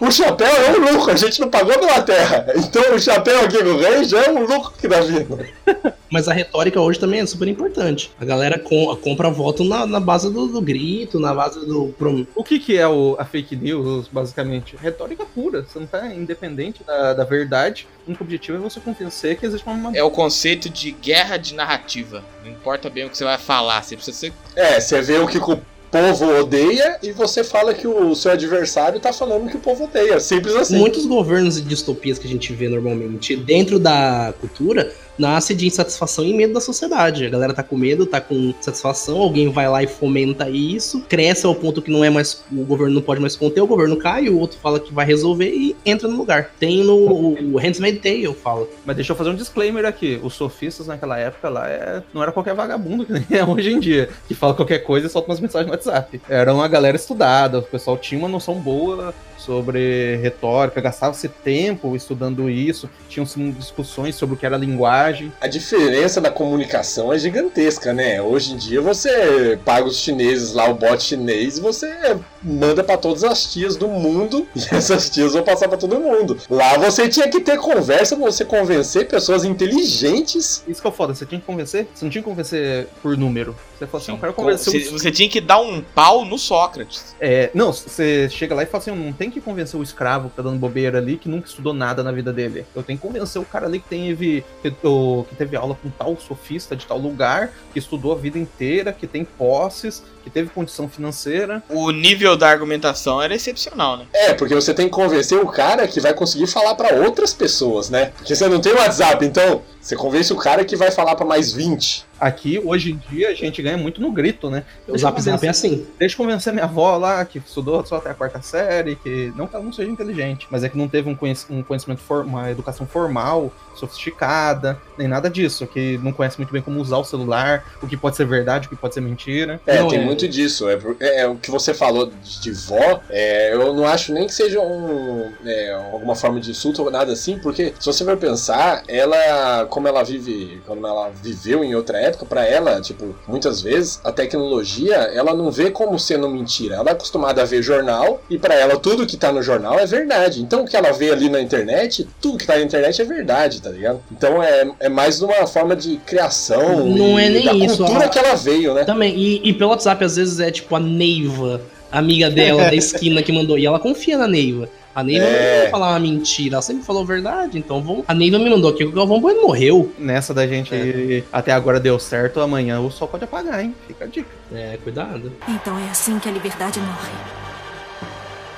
C: o chapéu é um lucro, a gente não pagou pela terra. Então o chapéu aqui com o rei já é um lucro que tá vindo. [laughs]
D: Mas a retórica hoje também é super importante. A galera com, compra voto na, na base do, do grito, na base do. prom-
E: O que, que é o, a fake news, basicamente? Retórica pura. Você não tá independente da, da verdade. O único objetivo é você convencer que existe uma.
B: É o conceito de guerra de narrativa. Não importa bem o que você vai falar, você precisa ser.
C: É, você vê o que o povo odeia e você fala que o seu adversário tá falando que o povo odeia. Simples assim.
D: Muitos governos e distopias que a gente vê normalmente dentro da cultura nasce de insatisfação e medo da sociedade. A galera tá com medo, tá com insatisfação, alguém vai lá e fomenta isso, cresce ao ponto que não é mais. O governo não pode mais conter, o governo cai, o outro fala que vai resolver e entra no lugar. Tem no o Handmaid's Tale, fala.
E: Mas deixa eu fazer um disclaimer aqui. Os sofistas naquela época lá é... não era qualquer vagabundo que nem é hoje em dia, que fala qualquer coisa e solta umas mensagens no WhatsApp. Era uma galera estudada, o pessoal tinha uma noção boa sobre retórica, gastava-se tempo estudando isso, tinham discussões sobre o que era linguagem.
C: A diferença na comunicação é gigantesca, né? Hoje em dia você paga os chineses lá, o bot chinês, e você manda pra todas as tias do mundo [laughs] e essas tias vão passar pra todo mundo. Lá você tinha que ter conversa pra você convencer pessoas inteligentes.
E: Isso que é foda, você tinha que convencer, você não tinha que convencer por número. Você falou assim, eu quero convencer
B: Você,
E: o...
B: você tinha que dar um pau no Sócrates.
E: É, não, você chega lá e fala assim, não tem que convencer o escravo que tá dando bobeira ali, que nunca estudou nada na vida dele. Eu tenho que convencer o cara ali que teve, que, que teve aula com tal sofista de tal lugar, que estudou a vida inteira, que tem posses, que teve condição financeira.
B: O nível da argumentação era excepcional, né?
C: É, porque você tem que convencer o cara que vai conseguir falar pra outras pessoas, né? Porque você não tem WhatsApp, então você convence o cara que vai falar pra mais 20.
E: Aqui, hoje em dia, a gente ganha muito no grito, né?
D: O Zap Zap é assim.
E: Deixa eu convencer minha avó lá, que estudou só até a quarta série, que não que ela não seja inteligente, mas é que não teve um, conhec- um conhecimento, for- uma educação formal, sofisticada, nem nada disso, que não conhece muito bem como usar o celular, o que pode ser verdade, o que pode ser mentira.
C: É,
D: Não,
C: tem
D: é-
C: muito disso. É, é, é o que você falou de, de vó, é, eu não acho nem que seja um, é, alguma forma de insulto ou nada assim, porque se você for pensar, ela, como ela vive, como ela viveu em outra época, pra ela, tipo, muitas vezes a tecnologia, ela não vê como sendo mentira. Ela é acostumada a ver jornal e pra ela tudo que tá no jornal é verdade. Então o que ela vê ali na internet, tudo que tá na internet é verdade, tá ligado? Então é, é mais uma forma de criação
D: Não
C: e
D: é nem
C: da
D: isso,
C: cultura que ela veio, né?
D: Também, e, e pelo WhatsApp, às vezes é tipo a Neiva, amiga dela da [laughs] esquina que mandou, e ela confia na Neiva. A Neiva
C: É.
D: não vai falar uma mentira, ela sempre falou a verdade, então vamos... a Neiva me mandou aqui que o Galvão Bueno morreu.
E: Nessa da gente até agora deu certo, amanhã o sol pode apagar, hein? Fica a dica.
D: É, cuidado.
F: Então é assim que a liberdade morre.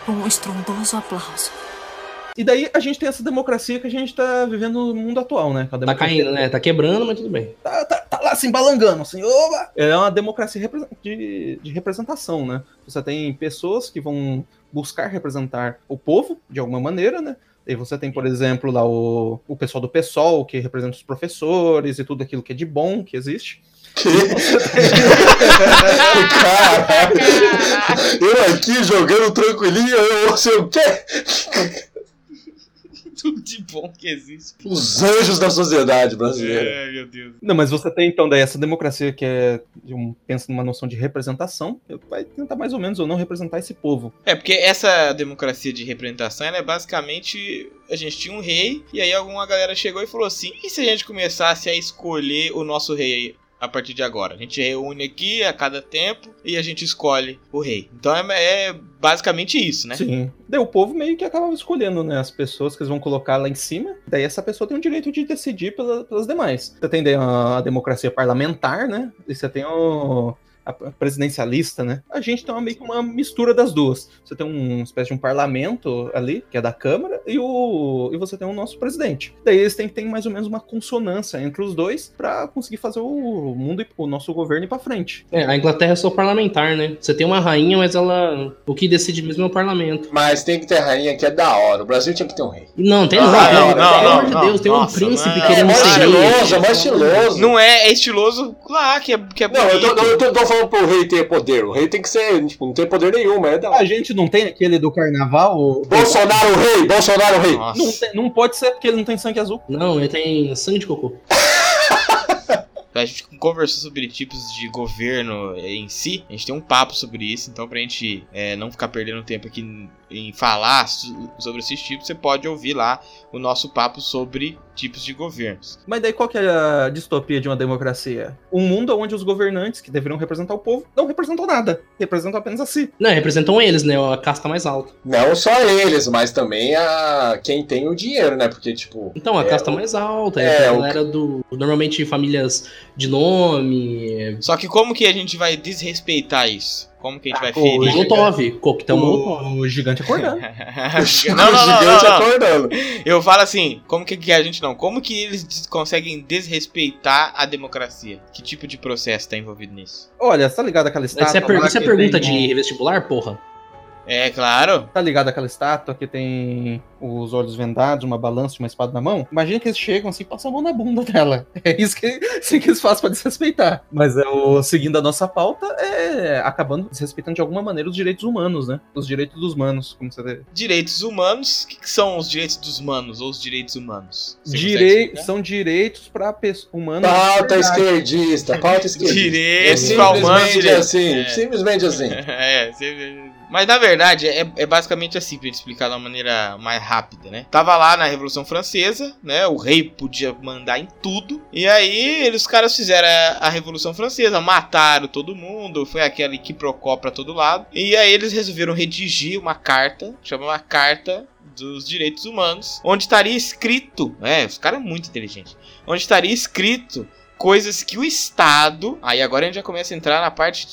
F: Com um estrondoso aplauso.
E: E daí a gente tem essa democracia que a gente tá vivendo no mundo atual, né? A
D: Tá caindo, né? Tá quebrando, mas tudo bem.
E: tá, tá, lá se embalangando, assim, oba! É uma democracia de, de representação, né? Você tem pessoas que vão buscar representar o povo de alguma maneira, né? E você tem, por exemplo, lá o, o pessoal do PSOL, que representa os professores e tudo aquilo que é de bom que existe. [laughs]
C: Caralho. Eu aqui jogando tranquilinho, eu não sei o quê.
B: Tudo de bom que existe.
C: Os anjos da sociedade brasileira.
B: É, meu Deus.
E: Não, mas você tem então daí essa democracia que é um, pensa numa noção de representação, vai tentar mais ou menos ou não representar esse povo.
B: É, porque essa democracia de representação, ela é basicamente. A gente tinha um rei, e aí alguma galera chegou e falou assim: e se a gente começasse a escolher o nosso rei a partir de agora? A gente reúne aqui a cada tempo e a gente escolhe o rei. Então é, é basicamente isso, né?
E: Sim. Daí o povo meio que acaba escolhendo, né? As pessoas que eles vão colocar lá em cima. Daí essa pessoa tem o direito de decidir pela- pelas demais. Você tem a, a democracia parlamentar, né? E você tem o, presidencialista, né? A gente tem uma, meio que uma mistura das duas. Você tem uma espécie de um parlamento ali, que é da Câmara, e, o, e você tem o nosso presidente. Daí eles têm que ter mais ou menos uma consonância entre os dois pra conseguir fazer o mundo, e o nosso governo ir pra frente.
D: É, a Inglaterra é só parlamentar, né? Você tem uma rainha, mas ela. O que decide mesmo é o parlamento.
C: Mas tem que ter rainha que é da hora. O Brasil tinha que ter um rei.
D: Não, tem
B: Ah,
D: não.
B: não,
D: pelo
B: não,
D: amor
B: não,
D: de
B: não.
D: Deus, tem um
B: Nossa,
D: príncipe
B: não.
C: É
D: querendo
C: mais
D: ser rei.
C: estiloso, é mais estiloso.
B: Não é, é estiloso lá, que é, que é
C: Não, eu tô, eu tô- tô falando pro rei ter poder. O rei tem que ser, tipo, não tem poder nenhum, mas é da hora.
E: A gente não tem aquele do carnaval. o-
C: Bolsonaro rei, Bolsonaro rei.
B: Nossa.
E: Não, tem- não pode ser porque ele não tem sangue azul.
D: Não, ele tem sangue de cocô. [laughs]
B: A gente conversou sobre tipos de governo eh, em si. A gente tem um papo sobre isso. Então, pra gente eh, não ficar perdendo tempo aqui em, falar sobre esses tipos, você pode ouvir lá o nosso papo sobre tipos de governos.
E: Mas daí qual que é a distopia de uma democracia? Um mundo onde os governantes, que deveriam representar o povo, não representam nada. Representam apenas a si.
D: Não, representam eles, né? A casta mais alta.
C: Não só eles, mas também a quem tem o dinheiro, né? Porque, tipo.
D: Então, a
C: é,
D: casta
C: o-
D: mais alta,
C: é,
D: é, a
C: o-
D: galera do. Normalmente famílias de nome.
B: Só que como que a gente vai desrespeitar isso? Como que a gente vai
E: pô,
B: ferir?
D: Molotov, coquetel Molotov.
E: O, o gigante acordando. [laughs]
B: não, não, não,
C: o gigante
B: não, não.
C: acordando.
B: Eu falo assim, como que, a gente não? Como que eles conseguem desrespeitar a democracia? Que tipo de processo tá envolvido nisso?
E: Olha, tá ligado aquela estátua?
D: Isso é, per- isso é pergunta
E: tem
D: de vestibular, porra?
B: É claro.
E: Tá ligado aquela estátua que tem os olhos vendados, uma balança e uma espada na mão? Imagina que eles chegam assim e passam a mão na bunda dela. [laughs] É isso que, assim que eles fazem pra desrespeitar. Mas é o, seguindo a nossa pauta, é acabando desrespeitando de alguma maneira os direitos humanos, né? Os direitos dos humanos, como você vê.
B: Direitos humanos. O que, que são os direitos dos humanos ou os direitos humanos?
E: Direi são direitos pra pessoa humana.
C: Pauta esquerdista, pauta esquerdista.
B: Direitos
C: é
B: pra humanos,
C: simplesmente assim,
B: É.
C: simplesmente assim. [laughs]
B: É, você- mas na verdade é, é basicamente assim, gente explicar de uma maneira mais rápida, né? Tava lá na Revolução Francesa, né? O rei podia mandar em tudo. E aí eles, os caras fizeram a, a Revolução Francesa, mataram todo mundo, foi aquele que procó pra todo lado. E aí eles resolveram redigir uma carta, chamada Carta dos Direitos Humanos, onde estaria escrito, né? Os caras é muito inteligentes. Onde estaria escrito coisas que o Estado. Aí agora a gente já começa a entrar na parte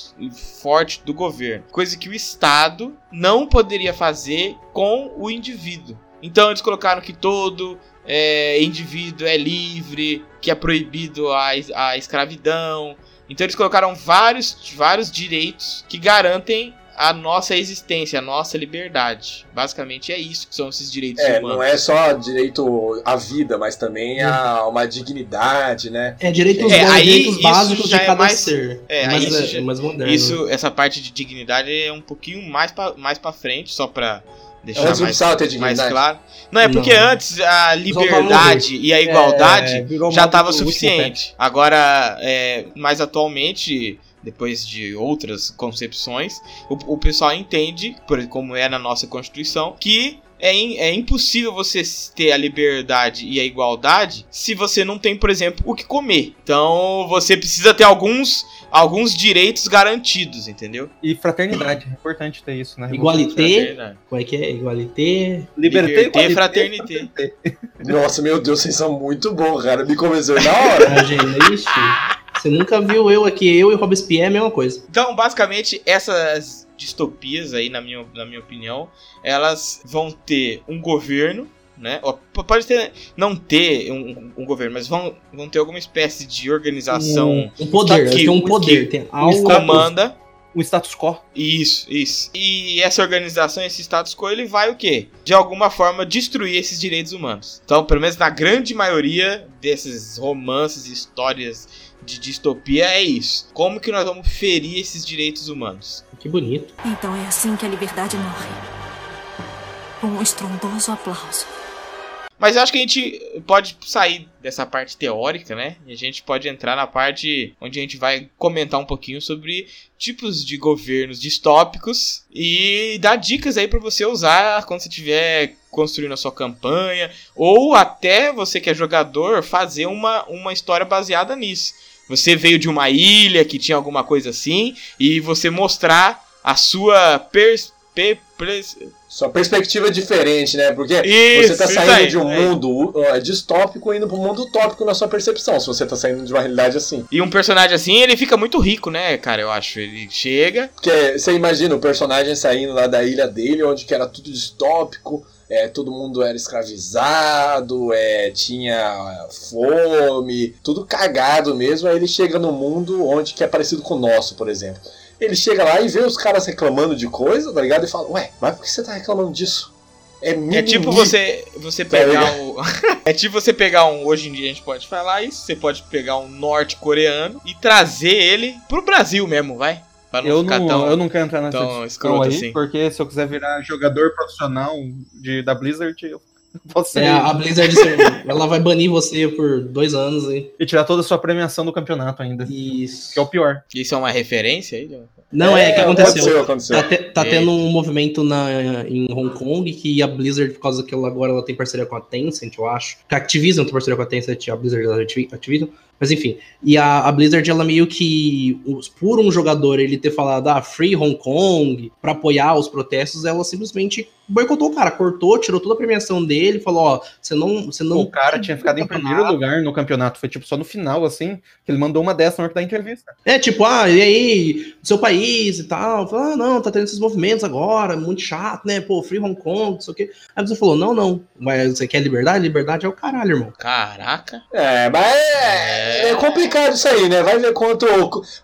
B: forte do governo. Coisa que o Estado não poderia fazer com o indivíduo. Então eles colocaram que todo é, indivíduo é livre, que é proibido a, a escravidão. Então eles colocaram vários, vários direitos que garantem a nossa existência, a nossa liberdade. Basicamente é isso que são esses direitos
C: É,
B: humanos.
C: não é só direito à vida, mas também a uma dignidade, né?
D: É direitos,
B: É, aí
D: direitos básicos
B: já
D: de
B: é
D: cada
B: mais-
D: ser.
B: é,
D: mas
B: aí isso
D: é, é mais moderno.
B: Isso, essa parte de dignidade é um pouquinho mais pra, mais pra frente, só pra deixar
C: Antes não
B: mais,
C: precisava ter
B: mais
C: dignidade.
B: claro. Não, é porque
D: Não.
B: antes a liberdade e a igualdade
E: É,
B: já estava suficiente. Agora, é, mais atualmente, depois de outras concepções, o, o pessoal entende, por- como é na nossa Constituição, que é, in- é impossível você ter a liberdade e a igualdade se você não tem, por exemplo, o que comer. Então você precisa ter alguns, alguns direitos garantidos, entendeu?
E: E fraternidade. É importante ter isso, né?
D: Igualité. Como é que é? Igualité.
E: Liberté,
B: Liberté,
E: igualité,
B: fraternité.
C: Nossa, meu Deus, vocês são muito bons, cara. Me convenceu na hora.
D: Gente, ixi, você nunca viu eu aqui, eu e Robespierre é a mesma coisa.
B: Então, basicamente, essas distopias aí, na minha, na minha opinião, elas vão ter um governo, né? Pode ter, não ter um, um governo, mas vão, vão ter alguma espécie de organização
D: Um, um poder,
B: que-
D: tem um
B: que-
D: poder, tem
B: que
D: algo.
B: comanda.
E: O status quo.
B: Isso, isso. E essa organização, esse status quo, ele vai o quê? De alguma forma destruir esses direitos humanos. Então, pelo menos na grande maioria desses romances e histórias de distopia é isso. Como que nós vamos ferir esses direitos humanos?
D: Que bonito.
F: Então é assim que a liberdade morre. Com um estrondoso aplauso.
B: Mas eu acho que a gente pode sair dessa parte teórica, né? E a gente pode entrar na parte onde a gente vai comentar um pouquinho sobre tipos de governos distópicos e dar dicas aí pra você usar quando você estiver construindo a sua campanha ou até você que é jogador fazer uma, uma história baseada nisso. Você veio de uma ilha que tinha alguma coisa assim e você mostrar a sua pers pe- pres-
C: Sua perspectiva é diferente, né? Porque
B: Isso,
C: você tá
B: isso
C: saindo
B: aí,
C: de um
B: é.
C: mundo uh, distópico indo pro mundo utópico na sua percepção, se você tá saindo de uma realidade assim.
B: E um personagem assim, ele fica muito rico, né, cara? Eu acho. Ele chega.
C: Porque você imagina o personagem saindo lá da ilha dele, onde que era tudo distópico, é, todo mundo era escravizado, é, tinha fome, tudo cagado mesmo. Aí ele chega no mundo onde que é parecido com o nosso, por exemplo. Ele chega lá e vê os caras reclamando de coisa, tá ligado? E fala, ué, mas por que você tá reclamando disso? É, mimimi.
B: É tipo você você
C: Tá
B: pegar
C: ligado?
B: o. [laughs] é tipo você pegar um. Hoje em dia a gente pode falar isso. Você pode pegar um norte-coreano e trazer ele pro Brasil mesmo, vai. Pra não
E: Eu
B: ficar
E: não,
B: tão.
E: eu não quero entrar nessa
B: tão
E: discussão aí,
B: assim.
E: porque se eu quiser virar jogador profissional de, da Blizzard, eu ser
D: É, a Blizzard, ela vai banir você por dois anos. hein?
E: e tirar toda a sua premiação do campeonato ainda.
D: Isso.
E: Que é o pior.
B: Isso é uma referência aí?
D: Não, é,
C: É,
D: que aconteceu.
C: aconteceu, aconteceu.
D: Tá, te- tá tendo um movimento na, em Hong Kong que a Blizzard, por causa que ela agora ela tem parceria com a Tencent, eu acho. Que a Activision tem parceria com a Tencent, a Blizzard da Acti- Activision. Mas enfim. E a, a Blizzard, ela meio que, por um jogador ele ter falado, ah, Free Hong Kong, pra apoiar os protestos, ela simplesmente boicotou o cara, cortou, tirou toda a premiação dele, falou, ó, você não. Você não
E: O cara tinha ficado em primeiro lugar no campeonato. Foi tipo só no final, assim, que ele mandou uma dessa na hora da entrevista.
D: É, tipo, ah, e aí, seu país e tal. Fala, ah, não, tá tendo esses movimentos agora, muito chato, né? Pô, Free Hong Kong, não sei o quê. Aí você falou, não, não. Mas você quer liberdade? Liberdade é o caralho, irmão.
B: Caraca.
C: É, mas é, é complicado isso aí, né? Vai ver quanto.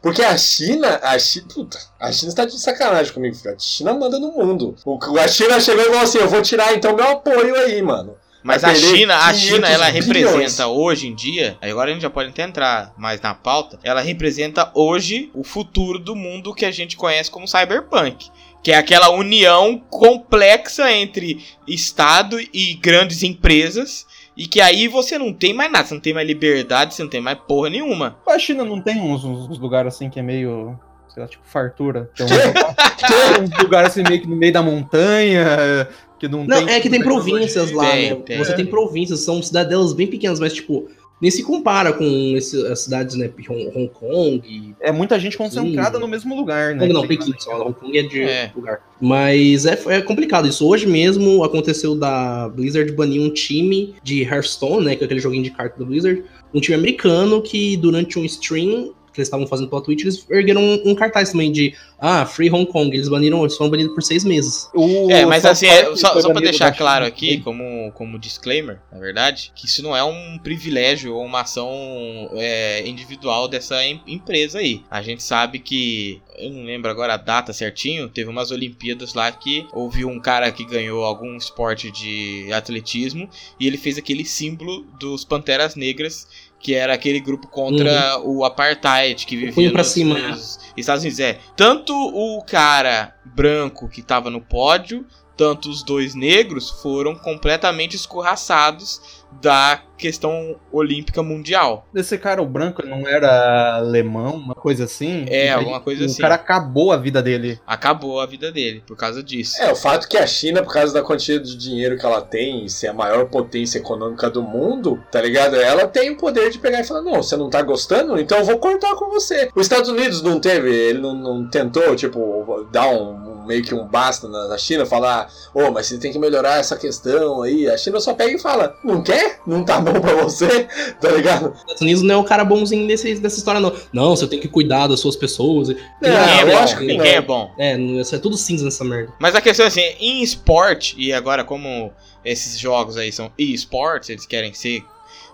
C: Porque a China. A China. Puta, a China está de sacanagem comigo, filho. A China manda no mundo. O- A China chegou e falou assim: eu vou tirar então meu apoio aí, mano.
B: Mas a China, a
C: 500
B: China, ela
C: bilhões.
B: representa hoje em dia, agora a gente já pode até entrar mais na pauta, ela representa hoje o futuro do mundo que a gente conhece como cyberpunk. Que é aquela união complexa entre Estado e grandes empresas. E que aí você não tem mais nada, você não tem mais liberdade, você não tem mais porra nenhuma.
E: A China não tem uns, uns lugares assim que é meio. Sei lá, tipo fartura. Tem, [laughs] um- tem uns lugares assim meio que no meio da montanha. Que não,
D: Não,
E: tem.
D: é que tem províncias lá,
B: Tem,
D: né?
B: tem.
D: Você tem províncias, são cidadelas bem pequenas, mas, tipo, nem se compara com esse- as cidades, né? Hong, Hong Kong.
E: É muita gente concentrada
D: Sim.
E: no mesmo lugar, né?
D: Não, não, Pequim só. Hong Kong é de
B: É.
D: lugar. Mas é, é complicado isso. Hoje mesmo aconteceu da Blizzard banir um time de Hearthstone, né? Que é aquele joguinho de carta da Blizzard. Um time americano que durante um stream que eles estavam fazendo pela Twitch, eles ergueram um, um cartaz também de ah, Free Hong Kong. Eles baniram, eles foram banidos por seis meses.
E: O
B: É, mas assim, é, só, só pra deixar claro aqui, como, como disclaimer, na verdade, que isso não é um privilégio ou uma ação é, individual dessa em- empresa aí. A gente sabe que, eu não lembro agora a data certinho, teve umas Olimpíadas lá que houve um cara que ganhou algum esporte de atletismo e ele fez aquele símbolo dos Panteras Negras. Que era aquele grupo contra o apartheid que vivia nos-
D: cima, né?
B: Estados Unidos. É, tanto o cara branco que tava no pódio, tanto os dois negros foram completamente escorraçados da questão olímpica mundial.
E: Esse cara, o branco, ele não era alemão, uma coisa assim?
B: É,
E: E
B: alguma coisa
E: o
B: assim.
E: cara acabou a vida dele.
B: Acabou a vida dele por causa disso.
C: É, o fato que a China, por causa da quantidade de dinheiro que ela tem e ser a maior potência econômica do mundo, tá ligado? Ela tem o poder de pegar e falar: não, você não tá gostando? Então eu vou cortar com você. Os Estados Unidos não teve, ele não, não tentou, tipo, dar um- meio que um basta na, na China, falar: ô, mas você tem que melhorar essa questão aí. A China só pega e fala: não quer? Não tá bom pra você? [laughs] Tá ligado?
D: Os Estados Unidos não é o cara bonzinho desse, dessa história, não. Não, você tem que cuidar das suas pessoas.
C: Não,
B: Ninguém
C: eu
B: é
C: acho
B: bom,
C: que
B: ninguém
C: não.
B: é bom.
D: É, isso é tudo cinza nessa merda.
B: Mas a questão é assim, em esporte, e agora como esses jogos aí são e-sports, eles querem ser.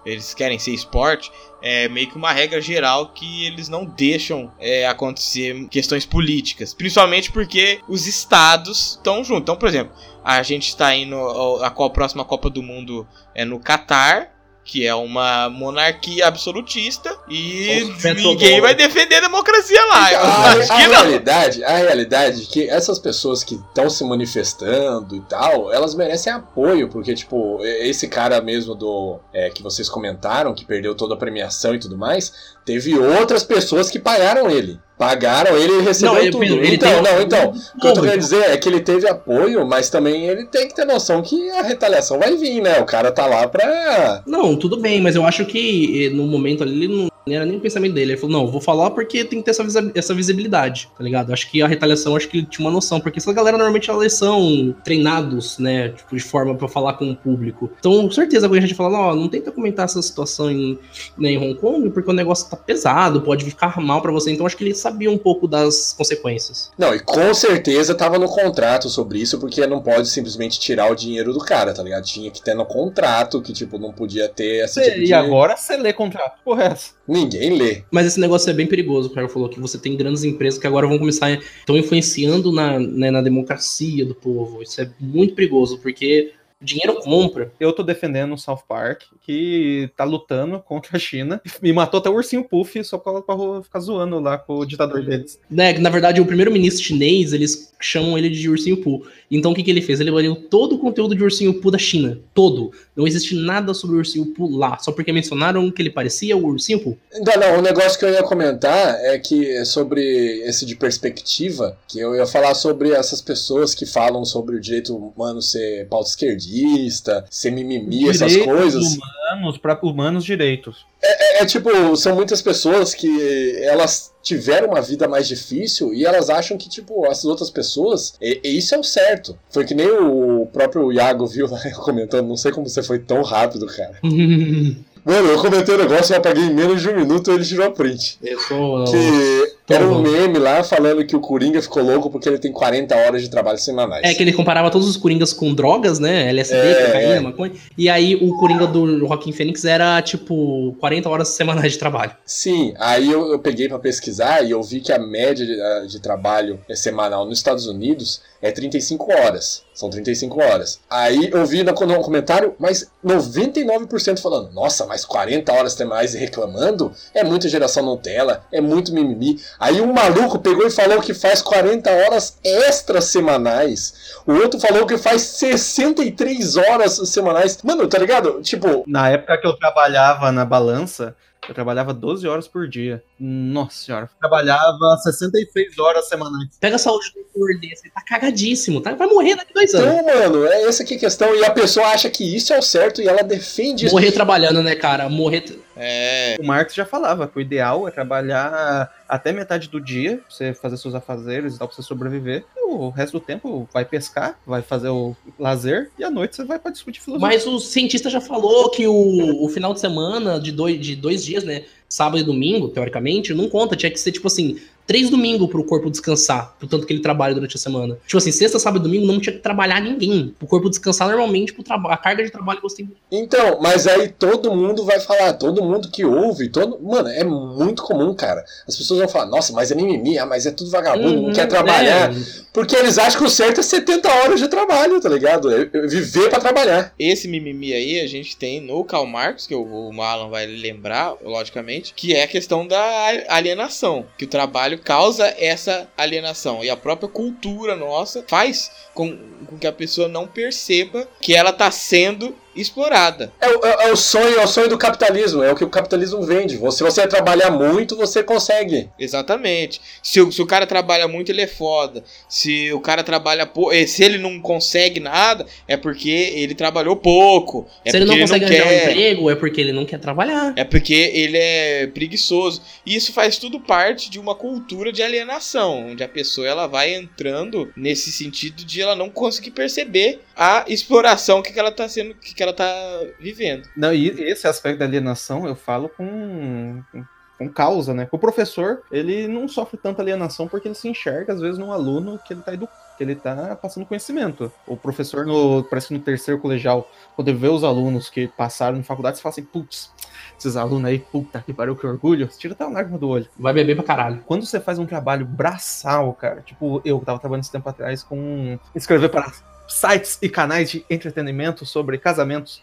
B: Eles querem ser esporte, é meio que uma regra geral que eles não deixam é, acontecer questões políticas. Principalmente porque os estados estão juntos. Então, por exemplo, a gente está indo. A, a próxima Copa do Mundo é no Catar. Que é uma monarquia absolutista e ninguém vai defender a democracia lá. Eu
C: a,
B: acho
C: a
B: que não.
C: realidade, a realidade é que essas pessoas que estão se manifestando e tal, elas merecem apoio, porque, tipo, esse cara mesmo do é, que vocês comentaram, que perdeu toda a premiação e tudo mais, teve outras pessoas que pagaram ele. Pagaram ele e recebeu
D: Não, ele-
C: tudo.
D: ele
C: então, não, então. O que eu tô querendo dizer é que ele teve apoio, mas também ele tem que ter noção que a retaliação vai vir, né? O cara tá lá pra.
D: Não, tudo bem, mas eu acho que eh, no momento ali ele não, não era nem o pensamento dele. Ele falou, não, vou falar porque tem que ter essa, essa visibilidade, tá ligado? Acho que a retaliação, acho que ele tinha uma noção, porque essa galera normalmente eles são treinados, né, tipo, de forma pra falar com o público. Então, com certeza, quando a gente fala, ó, não tenta comentar essa situação em, né, em Hong Kong, porque o negócio tá pesado, pode ficar mal pra você. Então, acho que ele sabia um pouco das consequências.
C: Não, e com certeza tava no contrato sobre isso, porque não pode simplesmente tirar o dinheiro do cara, tá ligado? Tinha que ter no contrato que, tipo, não podia ter esse tipo
E: E
C: de.
E: agora você lê contrato. Porra, é essa?
C: Ninguém lê.
D: Mas esse negócio é bem perigoso, o cara falou que você tem grandes empresas que agora vão começar estão influenciando na, né, na democracia do povo. Isso é muito perigoso, porque O dinheiro compra.
E: Eu tô defendendo o South Park, que tá lutando contra a China e matou até o ursinho Puff só pra, pra ficar zoando lá com o ditador deles.
D: Né, na verdade, o primeiro-ministro chinês, eles chamam ele de ursinho Poo. Então o que, que ele fez? Ele baniu todo o conteúdo de ursinho Poo da China. Todo. Não existe nada sobre o ursinho Poo lá. Só porque mencionaram que ele parecia o ursinho Poo.
C: Não, não, o negócio que eu ia comentar é que é sobre esse de perspectiva, que eu ia falar sobre essas pessoas que falam sobre o direito humano ser pauta esquerdista, ser mimimi, essas
E: Direitos
C: coisas.
E: Humanos para humanos direitos.
C: É, é tipo, são muitas pessoas que elas tiveram uma vida mais difícil e elas acham que, tipo, essas outras pessoas, e, e isso é o certo. Foi que nem o próprio Iago viu lá [laughs] eu comentando, não sei como você foi tão rápido, cara. [laughs] Mano, eu comentei o negócio, eu apaguei em menos de um minuto e ele tirou a print.
D: Eu sou.
C: Que Era um meme lá falando que o Coringa ficou louco porque ele tem 40 horas de trabalho semanais.
D: É que ele comparava todos os Coringas com drogas, né? LSD,
C: É,
D: cocaína,
C: é.
D: maconha. E aí o Coringa do Joaquim Fênix era, tipo, 40 horas semanais de trabalho.
C: Sim, aí eu, eu peguei pra pesquisar e eu vi que a média de, de trabalho semanal nos Estados Unidos é 35 horas. São 35 horas. Aí eu vi no, no comentário, mas 99% falando, nossa, mas 40 horas semanais e reclamando? É muita geração Nutella, é muito mimimi. Aí um maluco pegou e falou que faz 40 horas extras semanais. O outro falou que faz 63 horas semanais. Mano, tá ligado? Tipo,
E: Na época que eu trabalhava na balança, eu trabalhava 12 horas por dia. Nossa senhora. Eu trabalhava 66 horas semanais.
D: Pega a saúde do cor desse, ele tá cagadíssimo, tá? Vai morrer daqui dois anos.
C: Então, mano, é essa que é a questão. E a pessoa acha que isso é o certo e ela defende isso.
D: Morrer trabalhando, né, cara? Morrer.
B: É.
E: O Marx já falava que o ideal é trabalhar até metade do dia, pra você fazer seus afazeres e tal, pra você sobreviver. E o resto do tempo vai pescar, vai fazer o lazer, e à noite você vai pra discutir filosofia.
D: Mas o cientista já falou que o, o final de semana de dois, de dois dias, né? Sábado e domingo, teoricamente, não conta. Tinha que ser, tipo assim, três domingos pro corpo descansar, pro tanto que ele trabalha durante a semana. Tipo assim, sexta, sábado e domingo não tinha que trabalhar ninguém. Pro corpo descansar normalmente, pro traba- a carga de trabalho que você tem.
C: Então, mas aí todo mundo vai falar, todo mundo que ouve, todo. Mano, é muito comum, cara. As pessoas vão falar, nossa, mas é mimimi, ah, mas é tudo vagabundo, não
D: Uhum,
C: quer trabalhar.
D: é.
C: Porque eles acham que o certo é 70 horas de trabalho, tá ligado? É é viver pra trabalhar.
B: Esse mimimi aí a gente tem no Karl Marx, que o, o Marlon vai lembrar, logicamente, que é a questão da alienação. Que o trabalho causa essa alienação. E a própria cultura nossa faz com, com que a pessoa não perceba que ela tá sendo explorada.
C: É, o- é- é o sonho, é o sonho do capitalismo, é o que o capitalismo vende. Se você trabalhar muito, você consegue.
B: Exatamente. Se o, se o cara trabalha muito, ele é foda. Se o cara trabalha pouco. Se ele não consegue nada, é porque ele trabalhou pouco. É
D: Se ele não
B: porque
D: consegue um
B: quer.
D: emprego, é porque ele não quer trabalhar.
B: É porque ele é preguiçoso. E isso faz tudo parte de uma cultura de alienação, onde a pessoa ela vai entrando nesse sentido de ela não conseguir perceber a exploração que, que ela tá sendo, que, que ela tá vivendo.
E: Não, e esse aspecto da alienação eu falo com, com, causa, né? O professor, ele não sofre tanta alienação porque ele se enxerga, às vezes, num aluno que ele tá edu que ele tá passando conhecimento. O professor, no, parece que no terceiro colegial, quando ele vê os alunos que passaram em faculdade, você fala assim, putz, esses alunos aí, puta que pariu, que orgulho. Tira até uma lágrima do olho.
D: Vai beber pra caralho.
E: Quando você faz um trabalho braçal, cara, tipo, eu tava trabalhando esse tempo atrás com escrever para sites e canais de entretenimento sobre casamentos.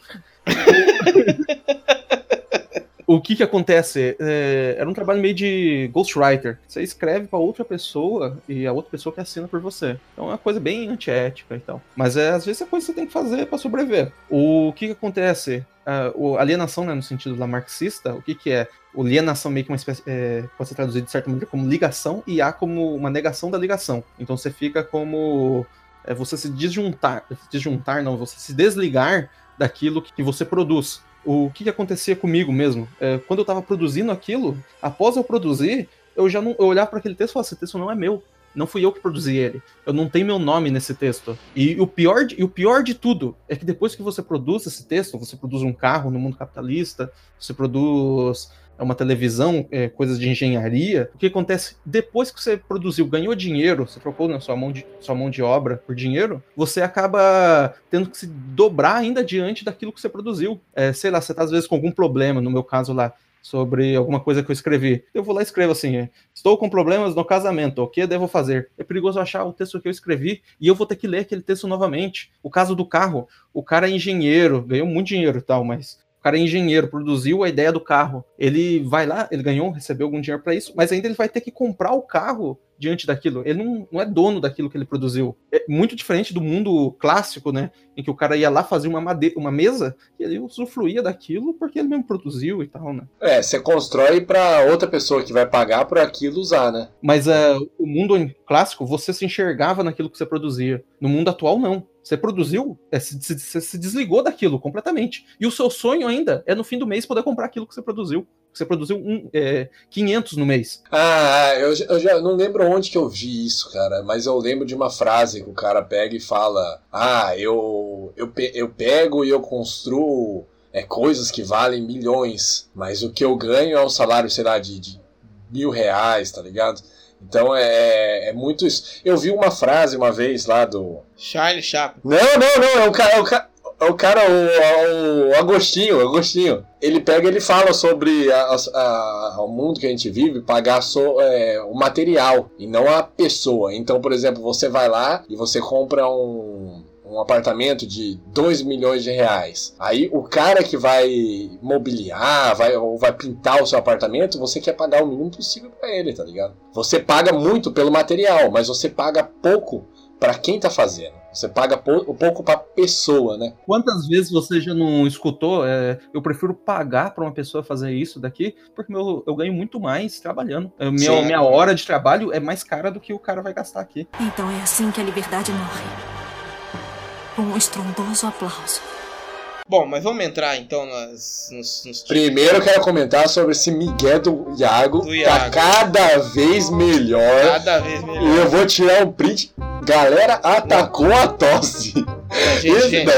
E: o que que acontece? É, era um trabalho meio de ghostwriter. Você escreve para outra pessoa e a outra pessoa que assina por você. Então é uma coisa bem antiética e tal. Mas é, às vezes é coisa que você tem que fazer para sobreviver. O que que acontece? Ah, o alienação, né, no sentido lá marxista, o que que é? O alienação meio que uma espécie, é, pode ser traduzido de certa maneira como ligação e há como uma negação da ligação. Então você fica como é, você se disjuntar, disjuntar não, você se desligar daquilo que você produz. O que, que acontecia comigo mesmo? É, quando eu estava produzindo aquilo, após eu produzir, eu já não eu olhava para aquele texto e falava: esse texto não é meu. Não fui eu que produzi ele. Eu não tenho meu nome nesse texto. E o pior de, e o pior de tudo é que depois que você produz esse texto, você produz um carro no mundo capitalista, você produz uma televisão, é, coisas de engenharia. O que acontece depois que você produziu, ganhou dinheiro, você trocou na sua mão de, sua mão de obra por dinheiro, você acaba tendo que se dobrar ainda diante daquilo que você produziu. É, sei lá, você tá às vezes com algum problema, no meu caso lá, sobre alguma coisa que eu escrevi. Eu vou lá e escrevo assim: estou com problemas no casamento, o que devo fazer? É perigoso achar o texto que eu escrevi e eu vou ter que ler aquele texto novamente. O caso do carro, o cara é engenheiro, ganhou muito dinheiro e tal, mas o cara é engenheiro, produziu a ideia do carro. Ele vai lá, ele ganhou, recebeu algum dinheiro para isso, mas ainda ele vai ter que comprar o carro diante daquilo. Ele não, não é dono daquilo que ele produziu. É muito diferente do mundo clássico, né? Em que o cara ia lá fazer uma, madeira, uma mesa e ele usufruía daquilo porque ele mesmo produziu e tal, né?
C: É, você constrói para outra pessoa que vai pagar por aquilo usar, né?
E: Mas uh, o mundo clássico, você se enxergava naquilo que você produzia. No mundo atual, não. Você produziu, é, se, se, se, desligou daquilo completamente. E o seu sonho ainda é no fim do mês poder comprar aquilo que você produziu. Você produziu um, é, 500 no mês.
C: Ah, eu, eu já não lembro onde que eu vi isso, cara. Mas eu lembro de uma frase que o cara pega e fala: Ah, eu, eu, eu pego e eu construo é, coisas que valem milhões. Mas o que eu ganho é um salário, sei lá, de, de mil reais, tá ligado? Então é, é muito isso. Eu vi uma frase uma vez lá do.
B: Charlie Chaplin.
C: Não, não, não. É o cara. É o cara, é o, cara, o, o Agostinho, Agostinho. Ele pega ele fala sobre a, a, a, o mundo que a gente vive, pagar só é, o material e não a pessoa. Então, por exemplo, você vai lá e você compra um um apartamento de 2 milhões de reais. Aí o cara que vai mobiliar, vai, ou vai pintar o seu apartamento, você quer pagar o mínimo possível para ele, tá ligado? Você paga muito pelo material, mas você paga pouco para quem tá fazendo. Você paga pou, pouco pra pessoa, né?
E: Quantas vezes você já não escutou? É, eu prefiro pagar para uma pessoa fazer isso daqui, porque meu, eu ganho muito mais trabalhando. É, minha, minha hora de trabalho é mais cara do que o cara vai gastar aqui.
F: Então é assim que a liberdade morre um estrondoso aplauso.
B: Bom, mas vamos entrar então nas, nos, nos
C: Primeiro eu quero comentar sobre esse Miguel do Iago, do Iago. Tá cada vez melhor.
B: Cada vez melhor.
C: E eu vou tirar um print. Galera atacou
B: não.
C: a tosse.
B: Gente, gente,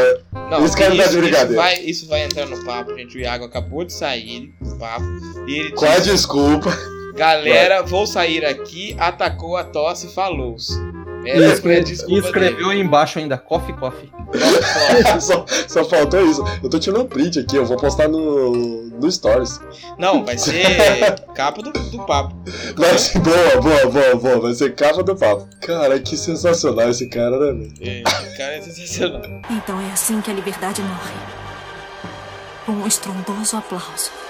B: não, esse cara isso, tá de brincadeira. Isso vai, isso vai entrar no papo, gente. O Iago acabou de sair do papo. E ele
C: Qual disse, a desculpa?
B: Galera, vai. vou sair aqui, atacou a tosse, falou.
E: É, e, escreve, e escreveu aí embaixo ainda, coffee, coffee. [laughs]
C: só, só, faltou isso. Eu tô tirando um print aqui, eu vou postar no, no Stories.
B: Não, vai ser [laughs] capa do, do papo.
C: Vai ser, boa, boa, boa, boa. Vai ser capa do papo. Cara, que sensacional esse cara, né, velho?
B: É, esse cara é sensacional.
F: Então é assim que a liberdade morre. Com um estrondoso aplauso.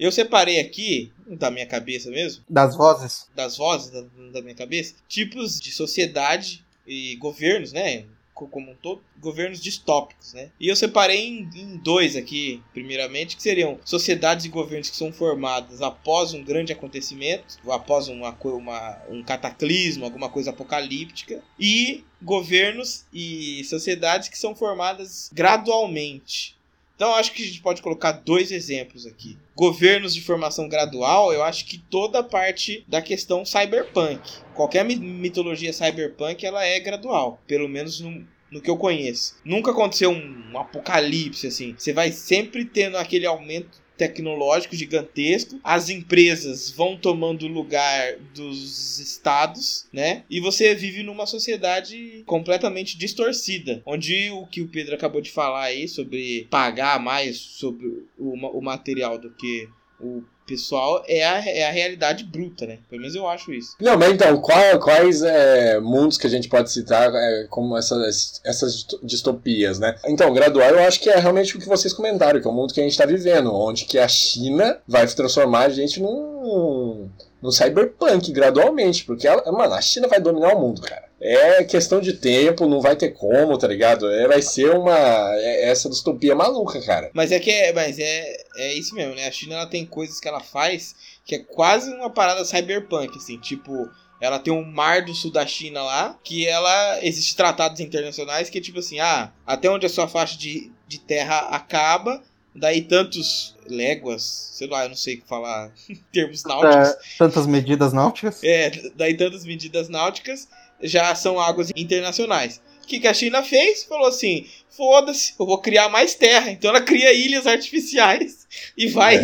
B: Eu separei aqui, da minha cabeça mesmo.
E: Das vozes?
B: Das vozes da, da minha cabeça. Tipos de sociedade e governos, né? como um todo, governos distópicos, né? E eu separei em, em, dois aqui, primeiramente, que seriam sociedades e governos que são formados após um grande acontecimento, após uma, uma, um cataclismo, alguma coisa apocalíptica, e governos e sociedades que são formadas gradualmente, então acho que a gente pode colocar dois exemplos aqui. Governos de formação gradual, eu acho que toda parte da questão cyberpunk. Qualquer mitologia cyberpunk ela é gradual, pelo menos no, no que eu conheço. Nunca aconteceu um, um apocalipse assim. Você vai sempre tendo aquele aumento tecnológico gigantesco, as empresas vão tomando lugar dos estados, né? E você vive numa sociedade completamente distorcida, onde o que o Pedro acabou de falar aí sobre pagar mais sobre o, o material do que o pessoal é a, é a realidade bruta, né? Pelo menos eu acho isso.
C: Não, mas então, qual, quais é, mundos que a gente pode citar é, como essas, essas distopias, né? Então, gradual eu acho que é realmente o que vocês comentaram, que é o mundo que a gente está vivendo, onde que a China vai transformar a gente num, num cyberpunk gradualmente, porque, ela, mano, a China vai dominar o mundo, cara é questão de tempo, não vai ter como, tá ligado? É, vai ser uma. É, essa distopia maluca, cara.
B: Mas é que é, mas é, é isso mesmo, né? A China ela tem coisas que ela faz que é quase uma parada cyberpunk, assim, tipo. Ela tem um mar do sul da China lá, que ela. Existem tratados internacionais que tipo assim, ah, até onde a sua faixa de, de terra acaba, daí tantos léguas, sei lá, eu não sei falar [laughs] termos náuticos. É,
E: tantas medidas náuticas?
B: É, daí tantas medidas náuticas já são águas internacionais. O que, que a China fez? Falou assim: foda-se, eu vou criar mais terra. Então ela cria ilhas artificiais e vai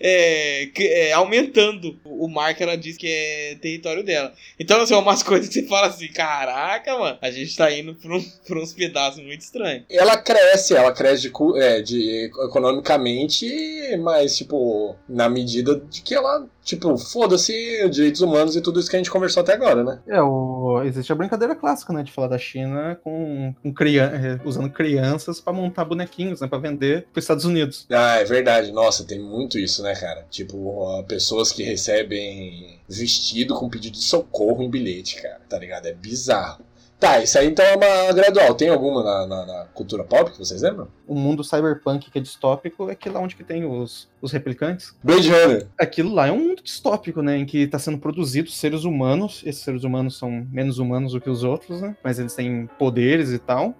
B: é, que- é, aumentando o mar que ela diz que é território dela. Então, assim, é umas coisas que você fala assim, caraca, mano, a gente tá indo pra, um, pra uns pedaços muito estranhos.
C: Ela cresce, ela cresce de, é, de economicamente, mas, tipo, na medida de que ela, tipo, foda-se direitos humanos e tudo isso que a gente conversou até agora, né?
E: É, o... existe a brincadeira clássica, né? De falar da China com, com crian... eh, usando crianças pra montar bonequinhos, né? Pra vender pros Estados Unidos.
C: Ah, é verdade. Nossa, tem muito isso, né, cara? Tipo, pessoas que recebem vestido com pedido de socorro em bilhete, cara. Tá ligado? É bizarro. Tá, isso aí então é uma gradual. Tem alguma na, na- na cultura pop que vocês lembram?
E: O mundo cyberpunk que é distópico é aquele lá onde que tem os, os replicantes.
C: Blade Runner.
E: Aquilo lá é um mundo distópico, né? Em que está sendo produzidos seres humanos. Esses seres humanos são menos humanos do que os outros, né? Mas eles têm poderes e tal.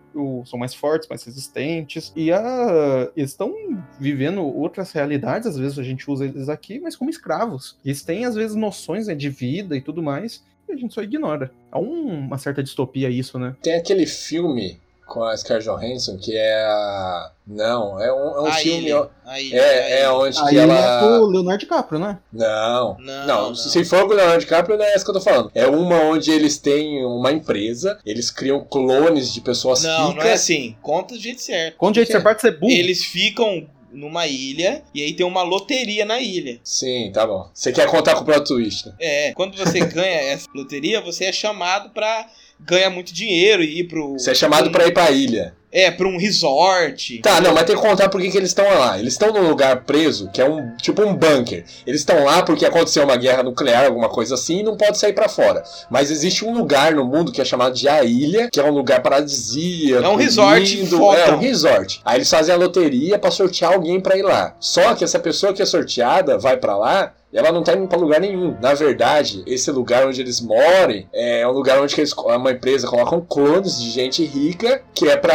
E: São mais fortes, mais resistentes. E a, eles estão vivendo outras realidades. Às vezes a gente usa eles aqui, mas como escravos. Eles têm, às vezes, noções né, de vida e tudo mais. E a gente só ignora. Há um- uma certa distopia isso, né?
C: Tem aquele filme com a Scarlett Johansson que é a. Não, é um, é um
B: A
C: filme.
B: ilha, a ilha,
C: é, é onde
E: Aí
C: que ela.
E: é do Leonardo DiCaprio, né?
C: Não,
B: Não,
C: não,
B: não.
C: Se for com o Leonardo DiCaprio, não é essa que eu tô falando. É uma onde eles têm uma empresa, eles criam clones de pessoas
B: Não,
C: ricas.
B: não é assim. Conta do jeito certo.
E: Com jeito de ser parte de ser burro.
B: Eles ficam numa ilha e aí tem uma loteria na ilha.
C: Sim, tá bom. Você quer contar com o plot twist?
B: É, quando você [laughs] ganha essa loteria, você é chamado pra ganhar muito dinheiro e ir pro.
C: Você é chamado pra ir pra ilha.
B: É, pra um resort.
C: Tá, não, mas tem que contar por que que eles estão lá. Eles estão num lugar preso, que é um tipo um bunker. Eles estão lá porque aconteceu uma guerra nuclear, alguma coisa assim, e não pode sair pra fora. Mas existe um lugar no mundo que é chamado de A Ilha, que é um lugar paradisíaco.
B: É um resort
C: lindo. É um resort. Aí eles fazem a loteria pra sortear alguém pra ir lá. Só que essa pessoa que é sorteada vai pra lá ela não tá indo pra lugar nenhum. Na verdade, esse lugar onde eles moram é um lugar onde eles, uma empresa colocam clones de gente rica, que é pra.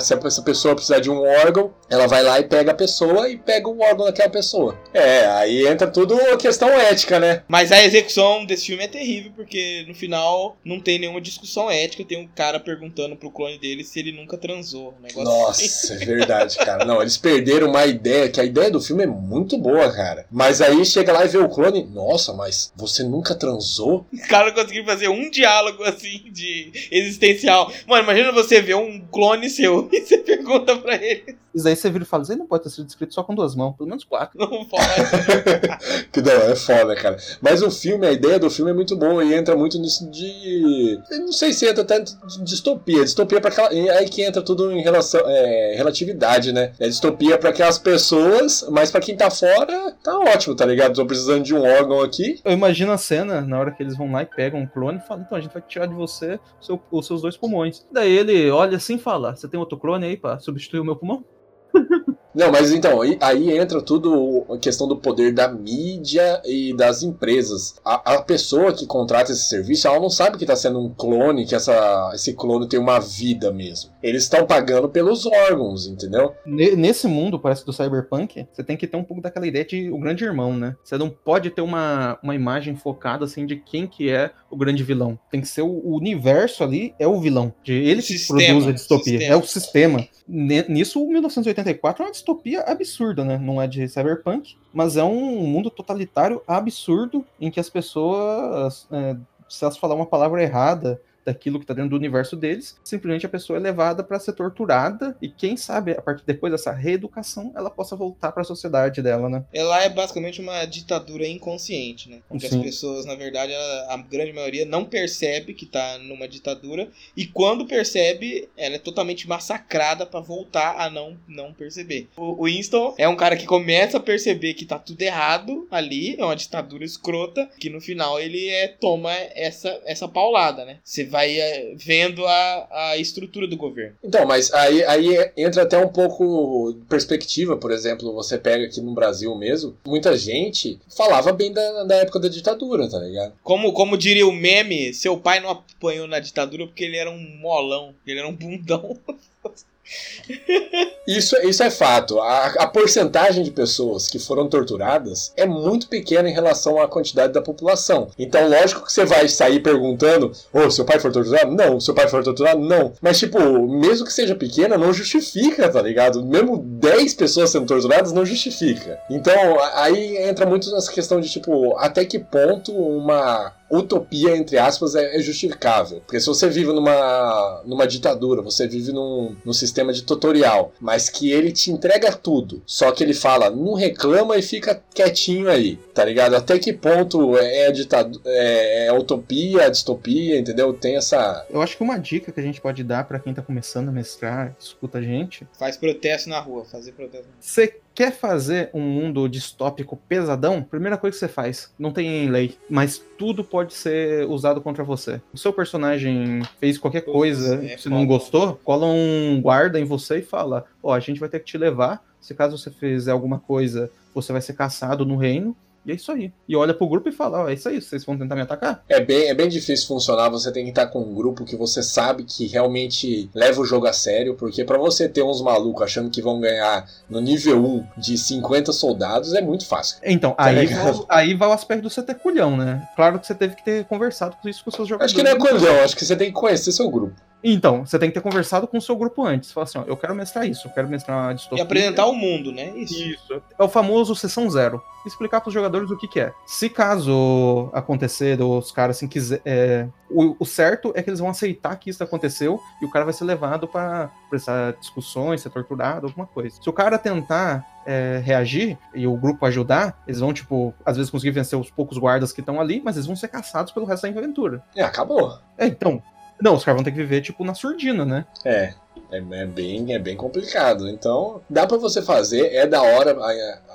C: Se essa pessoa precisar de um órgão, ela vai lá e pega a pessoa e pega o órgão daquela pessoa. É, aí entra tudo a questão ética, né?
B: Mas a execução desse filme é terrível, porque no final não tem nenhuma discussão ética. Tem um cara perguntando pro clone dele se ele nunca transou. Um negócio assim.
C: Nossa, é verdade, cara. Não, eles perderam uma ideia, que a ideia do filme é muito boa, cara. Mas aí chega lá e vê o clone, nossa, mas você nunca transou?
B: Os caras não conseguiram fazer um diálogo assim de existencial. Mano, imagina você ver um clone seu [laughs] e você pergunta pra ele.
E: Isso aí você vira e fala, isso aí não pode ter sido descrito só com duas mãos, pelo menos quatro.
B: Não pode. [laughs]
C: Que não, é foda, cara. Mas o filme, a ideia do filme é muito boa e entra muito nisso de. Eu não sei se entra até de distopia. Distopia para aquela. é Aí que entra tudo em relação. É, relatividade, né? É distopia para aquelas pessoas, mas para quem tá fora, tá ótimo, tá ligado? Tô precisando de um órgão aqui.
E: Eu imagino a cena, na hora que eles vão lá e pegam um clone e falam, então a gente vai tirar de você seu- os seus dois pulmões. Daí ele olha assim e fala, você tem outro clone aí pra substituir o meu pulmão?
C: Não, mas então, aí, entra tudo a questão do poder da mídia e das empresas. A, a pessoa que contrata esse serviço, ela não sabe que tá sendo um clone, que essa, esse clone tem uma vida mesmo. Eles estão pagando pelos órgãos, entendeu?
E: Ne- Nesse mundo, parece do cyberpunk, você tem que ter um pouco daquela ideia de o grande irmão, né? Você não pode ter uma, uma imagem focada assim de quem que é o grande vilão. Tem que ser o, o universo ali é o vilão. De ele que
B: Sistema,
E: produz a distopia.
B: sistema.
E: É o sistema. Nisso, o 1984 é uma distopia absurda, né? Não é de cyberpunk, mas é um mundo totalitário absurdo em que as pessoas, é, se elas falar uma palavra errada daquilo que tá dentro do universo deles, simplesmente a pessoa é levada para ser torturada e quem sabe a partir depois dessa reeducação ela possa voltar para a sociedade dela, né?
B: Ela é basicamente uma ditadura inconsciente, né? Onde as pessoas, na verdade, a, a grande maioria não percebe que tá numa ditadura e quando percebe, ela é totalmente massacrada pra voltar a não, não perceber. O, o Winston é um cara que começa a perceber que tá tudo errado ali, é uma ditadura escrota, que no final ele é, toma essa, essa paulada, né? Você vai é, vendo a, a estrutura do governo.
C: Então, mas aí, aí entra até um pouco perspectiva, por exemplo, você pega aqui no Brasil mesmo, muita gente falava bem da, da época da ditadura, tá ligado?
B: Como, como diria o meme, seu pai não apanhou na ditadura porque ele era um molão, ele era um bundão. [laughs]
C: Isso, isso é fato. A, a porcentagem de pessoas que foram torturadas é muito pequena em relação à quantidade da população. Então, lógico que você vai sair perguntando: Ô, seu pai foi torturado? Não. Seu pai foi torturado? Não. Mas, tipo, mesmo que seja pequena, não justifica, tá ligado? Mesmo 10 pessoas sendo torturadas, não justifica. Então, aí entra muito nessa questão de, tipo, até que ponto uma utopia, entre aspas, é, é justificável. Porque se você vive numa, numa ditadura, você vive num, num sistema ditatorial, mas que ele te entrega tudo, só que ele fala, não reclama e fica quietinho aí, tá ligado? Até que ponto é, a ditadu- é, é utopia, distopia, entendeu? Tem essa...
E: Eu acho que uma dica que a gente pode dar pra quem tá começando a mestrar, escuta a gente,
B: Faz protesto na rua, fazer protesto.
E: Você quer fazer um mundo distópico pesadão? Primeira coisa que você faz, não tem lei, mas tudo pode ser usado contra você. O seu personagem fez qualquer coisa,
B: é
E: se não gostou, cola um guarda em você e fala: Ó, a gente vai ter que te levar. Se caso você fizer alguma coisa, você vai ser caçado no reino. E é isso aí. E olha pro grupo e fala: Ó, é isso aí, vocês vão tentar me atacar?
C: É bem, é bem difícil funcionar, você tem que estar com um grupo que você sabe que realmente leva o jogo a sério, porque pra você ter uns malucos achando que vão ganhar no nível 1 de 50 soldados é muito fácil.
E: Então,
C: Tá
E: aí, vai, aí vai o aspecto do você ter culhão, né? Claro que você teve que ter conversado com isso com os seus jogadores.
C: Acho que não é coisa, acho que você tem que conhecer seu grupo.
E: Então, você tem que ter conversado com o seu grupo antes. Falar assim, ó, eu quero mestrar isso, eu quero mestrar uma
B: E
E: distopia.
B: apresentar o mundo, né? Isso.
E: Isso. É o famoso sessão zero. Explicar pros jogadores o que, que é. Se caso acontecer, os caras assim quiser. é, o, o certo é que eles vão aceitar que isso aconteceu e o cara vai ser levado pra prestar discussões, ser torturado, alguma coisa. Se o cara tentar é, reagir e o grupo ajudar, eles vão, tipo, às vezes conseguir vencer os poucos guardas que estão ali, mas eles vão ser caçados pelo resto da aventura.
C: É, acabou.
E: É, então. Não, os caras vão ter que viver, tipo, na surdina, né?
C: É. É, é bem, é bem complicado. Então, dá pra você fazer, é da hora,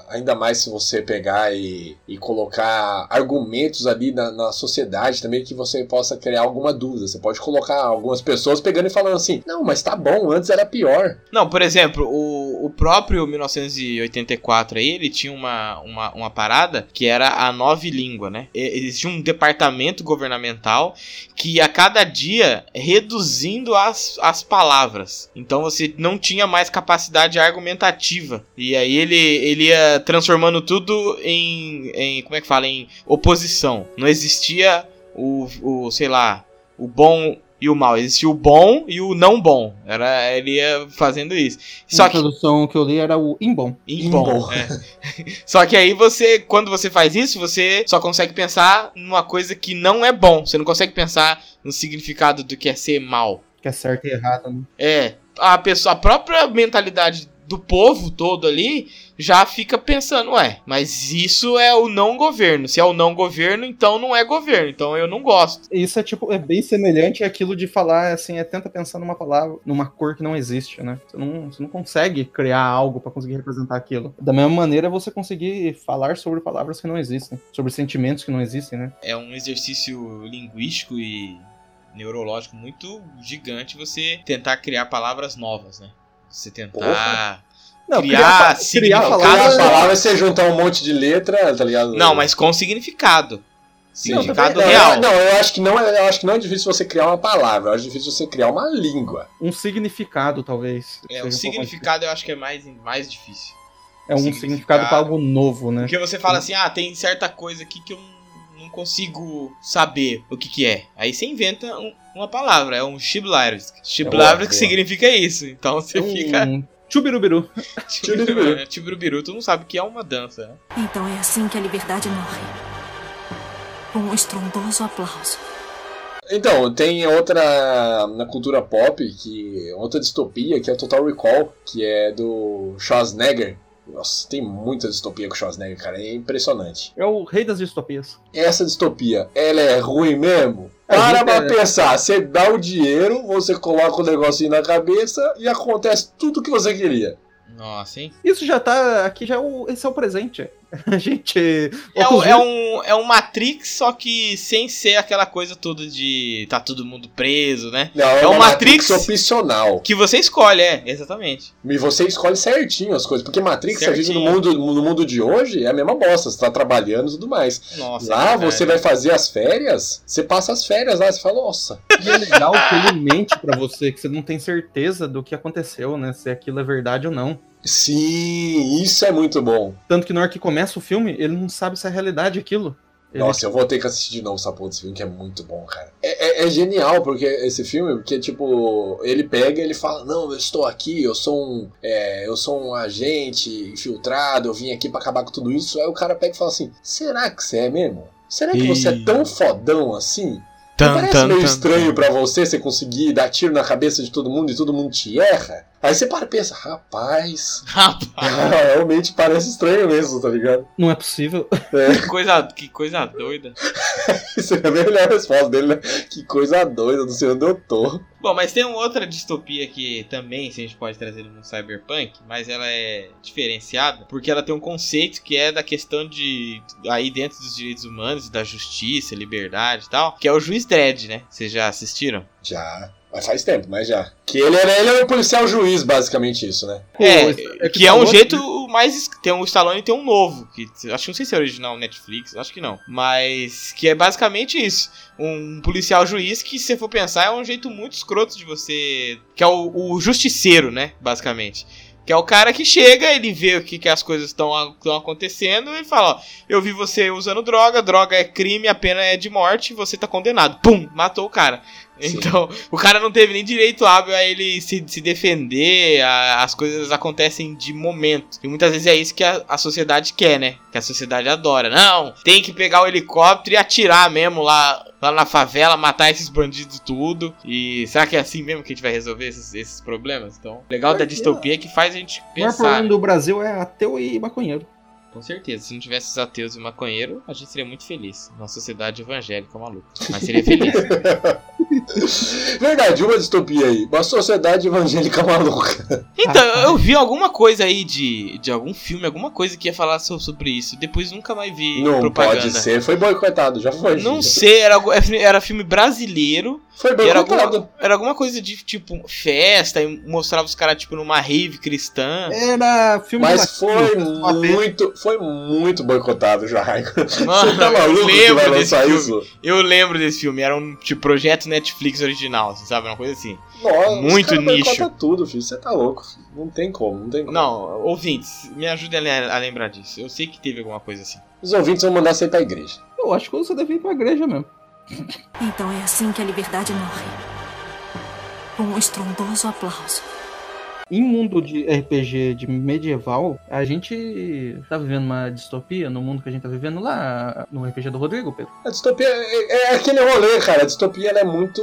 C: ainda mais se você pegar e, e colocar argumentos ali na, na sociedade também que você possa criar alguma dúvida. Você pode colocar algumas pessoas pegando e falando assim: não, mas tá bom, antes era pior.
B: Não, por exemplo, o, o próprio 1984 aí, ele tinha uma, uma, uma parada que era a nove língua, né? Existia um departamento governamental que a cada dia reduzindo as, as palavras. Então você não tinha mais capacidade argumentativa. E aí ele, ele ia transformando tudo em, em. Como é que fala? Em oposição. Não existia o, o sei lá, o bom e o mal. Existia o bom e o não bom. Era, ele ia fazendo isso. Só
E: a
B: que
E: tradução que eu li era o imbom.
B: Imbom, é. [laughs] Só que aí você, quando você faz isso, você só consegue pensar numa coisa que não é bom. Você não consegue pensar no significado do que é ser mal.
E: Que é certo e errado, né?
B: É, a pessoa, a própria mentalidade do povo todo ali já fica pensando, ué, mas isso é o não governo. Se é o não governo, então não é governo. Então eu não gosto.
E: Isso é tipo, é bem semelhante àquilo de falar assim, é tenta pensar numa palavra, numa cor que não existe, né? Você não, você não consegue criar algo pra conseguir representar aquilo. Da mesma maneira, você conseguir falar sobre palavras que não existem, sobre sentimentos que não existem, né?
B: É um exercício linguístico e neurológico muito gigante você tentar criar palavras novas, né? Você tentar.
E: Não,
B: criar,
E: criar criar
B: significado.
C: Cada
E: palavras-
C: palavra é você juntar um monte de letra, tá ligado?
B: Não, mas com significado. Significado
C: não,
B: real.
C: não, eu acho que não é, eu acho que não é difícil você criar uma palavra, eu acho difícil você criar uma língua.
E: Um significado, talvez.
B: É, o
E: um
B: significado eu acho que é mais, mais difícil.
E: É um
B: significado.
E: significado pra algo novo, né?
B: Porque você fala assim, ah, tem certa coisa aqui que eu não consigo saber o que que é. Aí você inventa um- uma palavra, é um
C: boa.
B: que significa isso. Então você
E: É
B: fica... [laughs]
E: um [laughs] chubirubiru.
B: Chubirubiru. Chubirubiru, tu não sabe o que é uma dança, né?
F: Então é assim que a liberdade morre. Com um estrondoso aplauso.
C: Então, tem outra na cultura pop, que outra distopia, que é o Total Recall, que é do Schwarzenegger. Nossa, tem muita distopia com o Schwarzenegger, cara, é impressionante.
E: É o rei das distopias.
C: Essa distopia, ela é ruim mesmo?
E: A
C: Para pra
E: é-
C: pensar, você dá o dinheiro, você coloca o negocinho na cabeça e acontece tudo que você queria.
B: Nossa, hein?
E: Isso já tá. Aqui já é o. Esse é o presente. [laughs] A gente.
B: É, um, é, um, é um Matrix, só que sem ser aquela coisa toda de tá todo mundo preso, né?
C: Não,
B: é,
C: é
B: um
C: uma
B: Matrix,
C: opcional.
B: que você escolhe, é, exatamente.
C: E você escolhe certinho as coisas. Porque Matrix, a gente no
B: Certinho.
C: mundo, no mundo de hoje, é a mesma bosta. Você tá trabalhando e tudo mais.
B: Nossa,
C: lá
B: é
C: você vai fazer as férias, você passa as férias lá, você fala, nossa.
E: E é legal que ele mente pra você, que você não tem certeza do que aconteceu, né? Se aquilo é verdade ou não.
C: Sim, isso é muito bom.
E: Tanto que na hora que começa o filme, ele não sabe se é realidade aquilo. Ele-
C: Nossa, eu vou ter que assistir de novo essa porra desse filme, que é muito bom, cara. É, é- é genial, porque esse filme, porque, tipo, ele pega e ele fala, não, eu estou aqui, eu sou um. é, eu sou um agente infiltrado, eu vim aqui pra acabar com tudo isso. Aí o cara pega e fala assim, será que você é mesmo? Será que você é tão fodão assim? Não parece
B: tan,
C: meio
B: tan,
C: estranho pra você você conseguir dar tiro na cabeça de todo mundo e todo mundo te erra? Aí você para e pensa, rapaz,
B: Rapaz, [laughs]
C: realmente parece estranho mesmo, tá ligado?
E: Não é possível.
B: que coisa, que coisa doida. [laughs]
C: Isso é a melhor resposta dele, né? Que coisa doida, não sei onde eu tô.
B: Bom, mas tem uma outra distopia que também se a gente pode trazer no cyberpunk, mas ela é diferenciada porque ela tem um conceito que é da questão de aí dentro dos direitos humanos, da justiça, liberdade e tal, que é o juiz Dredd, né? Vocês já assistiram?
C: Já. Mas faz tempo, mas já. Que ele, era, ele é um policial juiz, basicamente isso, né?
B: É,
E: é
B: que é um jeito mais. Tem um Stallone e tem um novo. Que, acho que não sei se é original Netflix, acho que não. Mas que é basicamente isso. Um policial juiz que, se você for pensar, é um jeito muito escroto de você. Que é o, o justiceiro, né? Basicamente. Que é o cara que chega, ele vê o que, que as coisas estão acontecendo e fala: Ó, eu vi você usando droga, droga é crime, a pena é de morte, você tá condenado. Pum! Matou o cara.
C: Sim. [laughs]
B: Então, o cara não teve nem direito hábil a ele se, se defender, a- as coisas acontecem de momento. E muitas vezes é isso que a, a sociedade quer, né? Que a sociedade adora. Não, tem que pegar o helicóptero e atirar mesmo lá, lá na favela, matar esses bandidos tudo. E será que é assim mesmo que a gente vai resolver esses, esses problemas? Então, o legal da distopia é que faz a gente
E: O maior
B: pensar.
E: problema do Brasil é ateu e maconheiro.
B: Com certeza, se não tivesse os ateus e maconheiro, a gente seria muito feliz. Uma sociedade evangélica maluca. Mas seria feliz. [laughs]
C: Verdade, uma distopia aí. Uma sociedade evangélica maluca.
B: Então, eu vi alguma coisa aí de, de algum filme, alguma coisa que ia falar so- sobre isso. Depois nunca mais vi
C: Não
B: propaganda.
C: pode ser. Foi boicotado, já foi.
B: Não
C: gente.
B: sei, era, algu- era filme brasileiro.
C: Foi
B: E era
C: boicotado.
B: alguma, era alguma coisa de tipo festa e mostrava os caras tipo numa rave cristã.
E: Era filme
C: Mas foi muito, foi muito boicotado já, Raico. [laughs]
B: Mano,
C: Você tá
B: eu
C: maluco que
B: lembro
C: vai
B: desse
C: lançar
B: filme.
C: isso?
B: Eu lembro desse filme, era um tipo projeto Netflix original, você sabe? Uma coisa assim.
C: Nossa,
B: Muito
C: cara
B: nicho.
C: tudo, filho. Você tá louco. Não tem como, não tem como.
B: Não, ouvintes, me ajudem a lembrar disso. Eu sei que teve alguma coisa assim.
C: Os ouvintes vão mandar você ir pra igreja.
E: Eu acho que você deve ir pra igreja mesmo.
F: Então é assim que a liberdade morre. Com um estrondoso aplauso.
E: Em mundo de RPG de medieval, a gente tá vivendo uma distopia no mundo que a gente tá vivendo lá no RPG do Rodrigo, Pedro.
C: A distopia é, é aquele rolê, cara. A distopia ela é muito.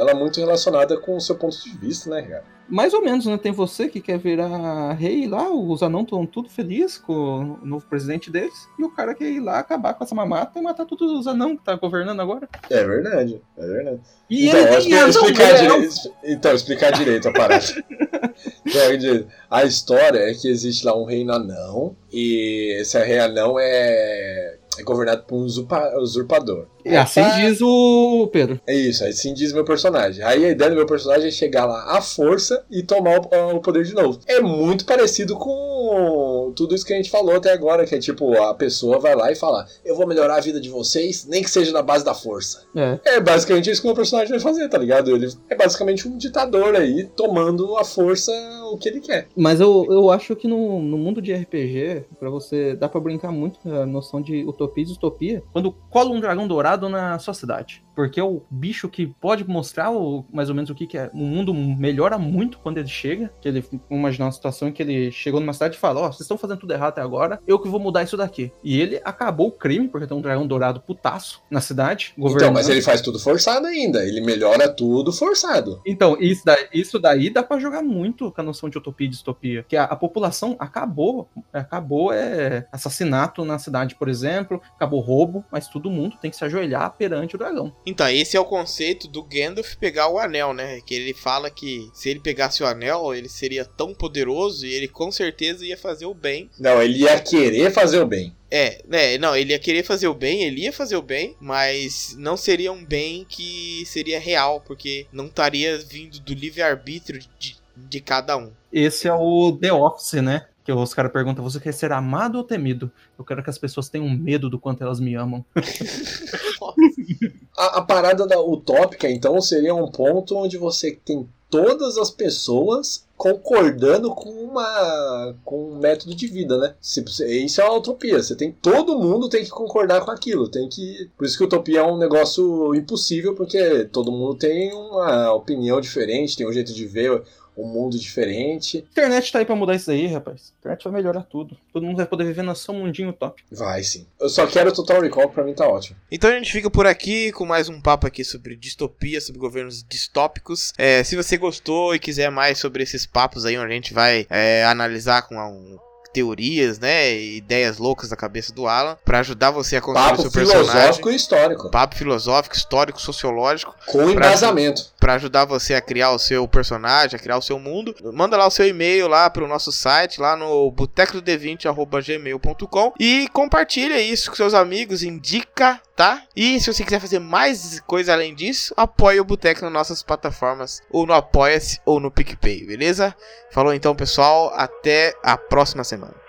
C: Ela é muito relacionada com o seu ponto de vista, né, cara?
E: Mais ou menos, né? Tem você que quer virar rei lá, os anãos estão tudo felizes com o novo presidente deles, e o cara quer ir lá acabar com essa mamata e matar todos os anãos que tá governando agora.
C: É verdade, é verdade.
E: E
C: então,
E: ele é
C: explicar
E: ele é
C: direito, então, explicar direito a parada. [laughs] A história é que existe lá um reino anão, e esse rei anão é, é governado por um usurpa- usurpador.
E: E assim
C: Tá-
E: diz o Pedro.
C: É isso, assim diz meu personagem. Aí a ideia do meu personagem é chegar lá à força e tomar o, o poder de novo. É muito parecido com tudo isso que a gente falou até agora, que é tipo, a pessoa vai lá e fala: Eu vou melhorar a vida de vocês, nem que seja na base da força.
E: É.
C: É basicamente isso que o meu personagem vai fazer, tá ligado? Ele é basicamente um ditador aí, tomando a força o que ele quer.
E: Mas eu, eu acho que no, no mundo de RPG, pra você, dá pra brincar muito com a noção de utopia e distopia, quando cola um dragão dourado na sua cidade. Porque é o bicho que pode mostrar o- mais ou menos o que, que é. O mundo melhora muito quando ele chega. Que ele, vamos imaginar uma situação em que ele chegou numa cidade e fala: Ó, vocês estão fazendo tudo errado até agora, eu que vou mudar isso daqui. E ele acabou o crime, porque tem um dragão dourado putaço na cidade.
C: Então, mas ele faz tudo forçado ainda. Ele melhora tudo forçado.
E: Então, isso daí, isso daí dá pra jogar muito com a noção de utopia e distopia. Que a, a população acabou, acabou é assassinato na cidade, por exemplo, acabou roubo, mas todo mundo tem que se ajoelhar perante o dragão.
B: Então, esse é o conceito do Gandalf pegar o anel, né? Que ele fala que se ele pegasse o anel, ele seria tão poderoso e ele com certeza ia fazer o bem.
C: Não, ele ia querer fazer o bem.
B: É, né? Não, ele ia querer fazer o bem, ele ia fazer o bem, mas não seria um bem que seria real, porque não estaria vindo do livre-arbítrio de, de cada um.
E: Esse é o The Office, né? Que os caras perguntam: você quer ser amado ou temido? Eu quero que as pessoas tenham medo do quanto elas me amam. [laughs] [laughs]
C: A, a parada da utópica, então, seria um ponto onde você tem todas as pessoas concordando com uma com um método de vida, né? Se, isso é uma utopia. Você tem todo mundo tem que concordar com aquilo. Tem que por isso que utopia é um negócio impossível porque todo mundo tem uma opinião diferente, tem um jeito de ver um mundo diferente.
E: A internet tá aí pra mudar isso aí, rapaz. A internet vai melhorar tudo. Todo mundo vai poder viver no seu mundinho top.
C: Vai sim. Eu só quero Total Recall, pra mim tá ótimo.
B: Então a gente fica por aqui com mais um papo aqui sobre distopia, sobre governos distópicos. É, se você gostou e quiser mais sobre esses papos aí, onde a gente vai é, analisar com um teorias, né, ideias loucas da cabeça do Alan, para ajudar você a construir
C: Papo
B: seu personagem.
C: filosófico e histórico.
B: Papo filosófico, histórico, sociológico.
C: Com embasamento.
B: Pra ajudar você a criar o seu personagem, a criar o seu mundo. Manda lá o seu e-mail lá pro nosso site, lá no botecod20.gmail.com e compartilha isso com seus amigos, indica, tá? E se você quiser fazer mais coisa além disso, apoie o Boteco nas nossas plataformas, ou no Apoia-se, ou no PicPay, beleza? Falou então, pessoal. Até a próxima semana.